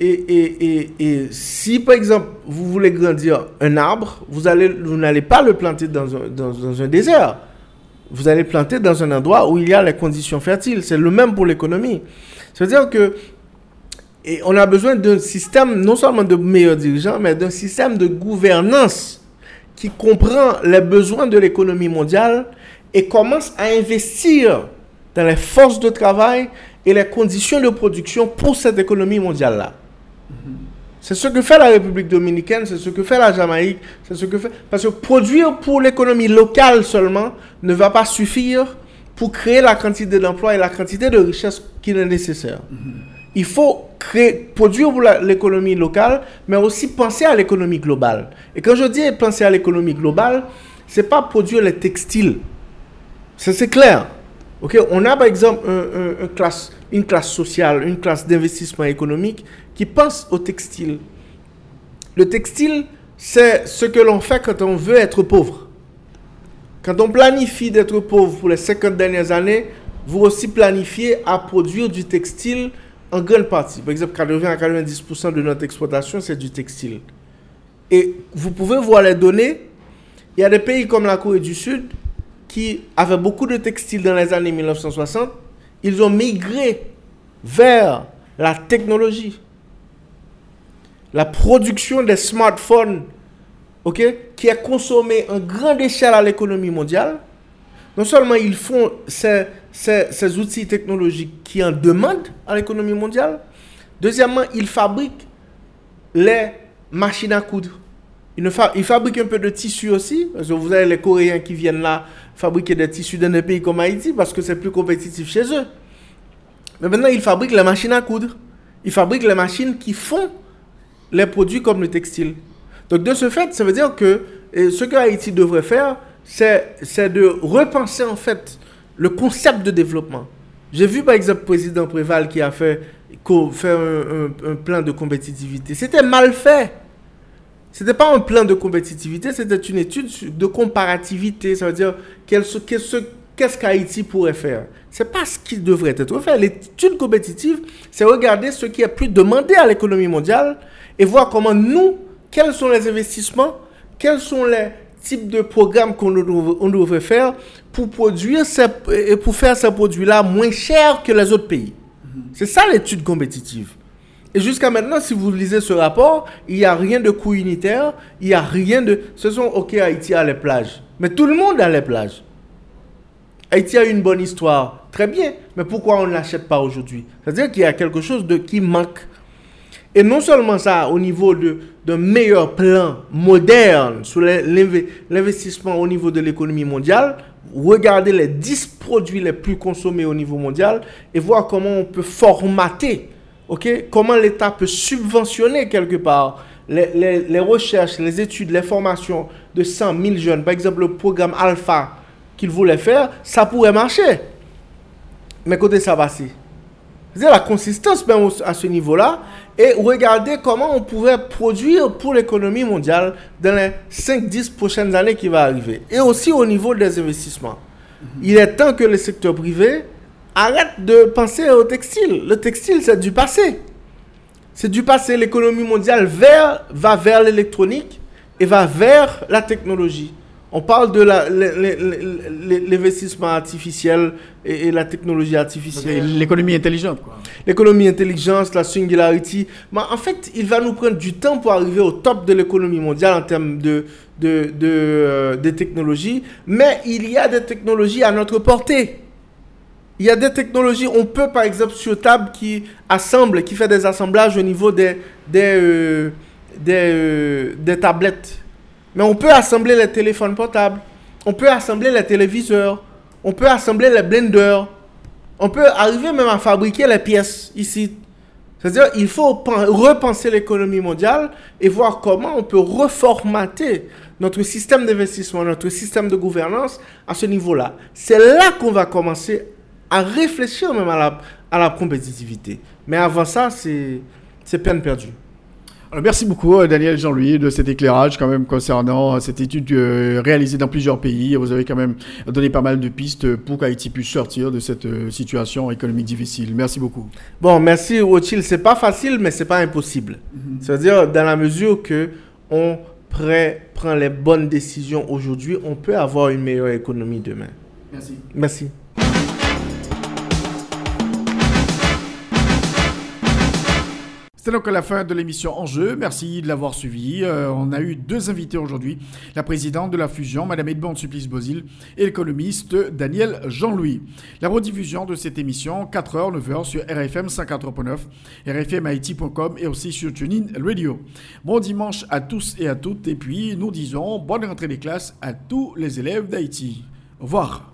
et, et, et, si par exemple vous voulez grandir un arbre, vous allez, vous n'allez pas le planter dans un, dans, un désert. Vous allez planter dans un endroit où il y a les conditions fertiles. C'est le même pour l'économie. C'est-à-dire que et on a besoin d'un système, non seulement de meilleurs dirigeants, mais d'un système de gouvernance qui comprend les besoins de l'économie mondiale et commence à investir dans les forces de travail et les conditions de production pour cette économie mondiale-là. C'est ce que fait la République dominicaine, c'est ce que fait la Jamaïque, c'est ce que fait... Parce que produire pour l'économie locale seulement ne va pas suffire pour créer la quantité d'emplois et la quantité de richesse qu'il est nécessaire. Il faut créer, produire pour l'économie locale, mais aussi penser à l'économie globale. Et quand je dis penser à l'économie globale, c'est pas produire les textiles. C'est clair. On a par exemple classe, une classe sociale, une classe d'investissement économique qui pense au textile. Le textile, c'est ce que l'on fait quand on veut être pauvre. Quand on planifie d'être pauvre pour les 50 dernières années, vous aussi planifiez à produire du textile en grande partie. Par exemple, 80 à 90% de notre exploitation, c'est du textile. Et vous pouvez voir les données. Il y a des pays comme la Corée du Sud qui avaient beaucoup de textiles dans les années 1960, ils ont migré vers la technologie. La production des smartphones, qui a consommé en grande échelle à l'économie mondiale. Non seulement ils font ces, ces outils technologiques qui en demandent à l'économie mondiale, deuxièmement, ils fabriquent les machines à coudre Ils, fabriquent un peu de tissu aussi. Vous avez les Coréens qui viennent là fabriquer des tissus dans des pays comme Haïti parce que c'est plus compétitif chez eux. Mais maintenant, ils fabriquent les machines à coudre. Ils fabriquent les machines qui font les produits comme le textile. Donc, de ce fait, ça veut dire que ce que Haïti devrait faire, c'est de repenser en fait le concept de développement. J'ai vu par exemple le président Préval qui a fait, un, un- plan de compétitivité. C'était mal fait. C'était pas un plan de compétitivité, c'était une étude de comparativité. Ça veut dire qu'est-ce ce- qu'est-ce qu'Haïti pourrait faire. C'est pas ce qui devrait être fait. L'étude compétitive, c'est regarder ce qui est plus demandé à l'économie mondiale et voir comment nous, quels sont les investissements, quels sont les types de programmes qu'on devrait, faire pour produire ces- et pour faire ces produits-là moins chers que les autres pays. C'est ça l'étude compétitive. Et jusqu'à maintenant, si vous lisez ce rapport, il n'y a rien de coût unitaire, il n'y a rien de... Ce sont, ok, Haïti a les plages, mais tout le monde a les plages. Haïti a une bonne histoire, très bien, mais pourquoi on ne l'achète pas aujourd'hui? C'est-à-dire qu'il y a quelque chose de, qui manque. Et non seulement ça, au niveau d'un meilleur plan moderne sur l'investissement au niveau de l'économie mondiale, regardez les 10 produits les plus consommés au niveau mondial et voir comment on peut formater, ok, comment l'État peut subventionner quelque part les, les- recherches, les études, les formations de 100 000 jeunes. Par exemple, le programme Alpha qu'il voulait faire, ça pourrait marcher. Mais côté ça va c'est c'est la consistance même à ce niveau-là et regarder comment on pourrait produire pour l'économie mondiale dans les 5-10 prochaines années qui va arriver. Et aussi au niveau des investissements. Il est temps que le secteur privé arrête de penser au textile. Le textile, c'est du passé. C'est du passé. L'économie mondiale vers- va vers l'électronique et va vers la technologie. On parle de l'investissement artificiel et, et la technologie artificielle. L'économie intelligente, quoi. L'économie intelligence, la singularity. Mais en fait, il va nous prendre du temps pour arriver au top de l'économie mondiale en termes de, de, de, euh, de technologies. Mais il y a des technologies à notre portée. Il y a des technologies, on peut par exemple sur table qui assemble, qui fait des assemblages au niveau des, des, euh, des, euh, des tablettes. Mais on peut assembler les téléphones portables, on peut assembler les téléviseurs, on peut assembler les blenders, on peut arriver même à fabriquer les pièces ici. C'est-à-dire il faut pen- repenser l'économie mondiale et voir comment on peut reformater notre système d'investissement, notre système de gouvernance à ce niveau-là. C'est là qu'on va commencer à réfléchir même à la, compétitivité. Mais avant ça, c'est peine perdue. Alors, merci beaucoup, euh, Daniel Jean-Louis, de cet éclairage quand même concernant euh, cette étude euh, réalisée dans plusieurs pays. Vous avez quand même donné pas mal de pistes pour qu'Haïti puisse sortir de cette euh, situation économique difficile. Merci beaucoup. Bon, merci Rothschild. C'est pas facile, mais c'est pas impossible. C'est-à-dire, dans la mesure que on prend les bonnes décisions aujourd'hui, on peut avoir une meilleure économie demain. Merci. Merci. C'est donc la fin de l'émission Enjeu. Merci de l'avoir suivi. Euh, on a eu deux invités aujourd'hui. La présidente de la fusion, Madame Edmond Supplice Bosil, et l'économiste Daniel Jean-Louis. La rediffusion de cette émission, 4h, 9h sur RFM 104.9, rfmhaiti.com et aussi sur TuneIn Radio. Bon dimanche à tous et à toutes. Et puis, nous disons bonne rentrée des classes à tous les élèves d'Haïti. Au revoir.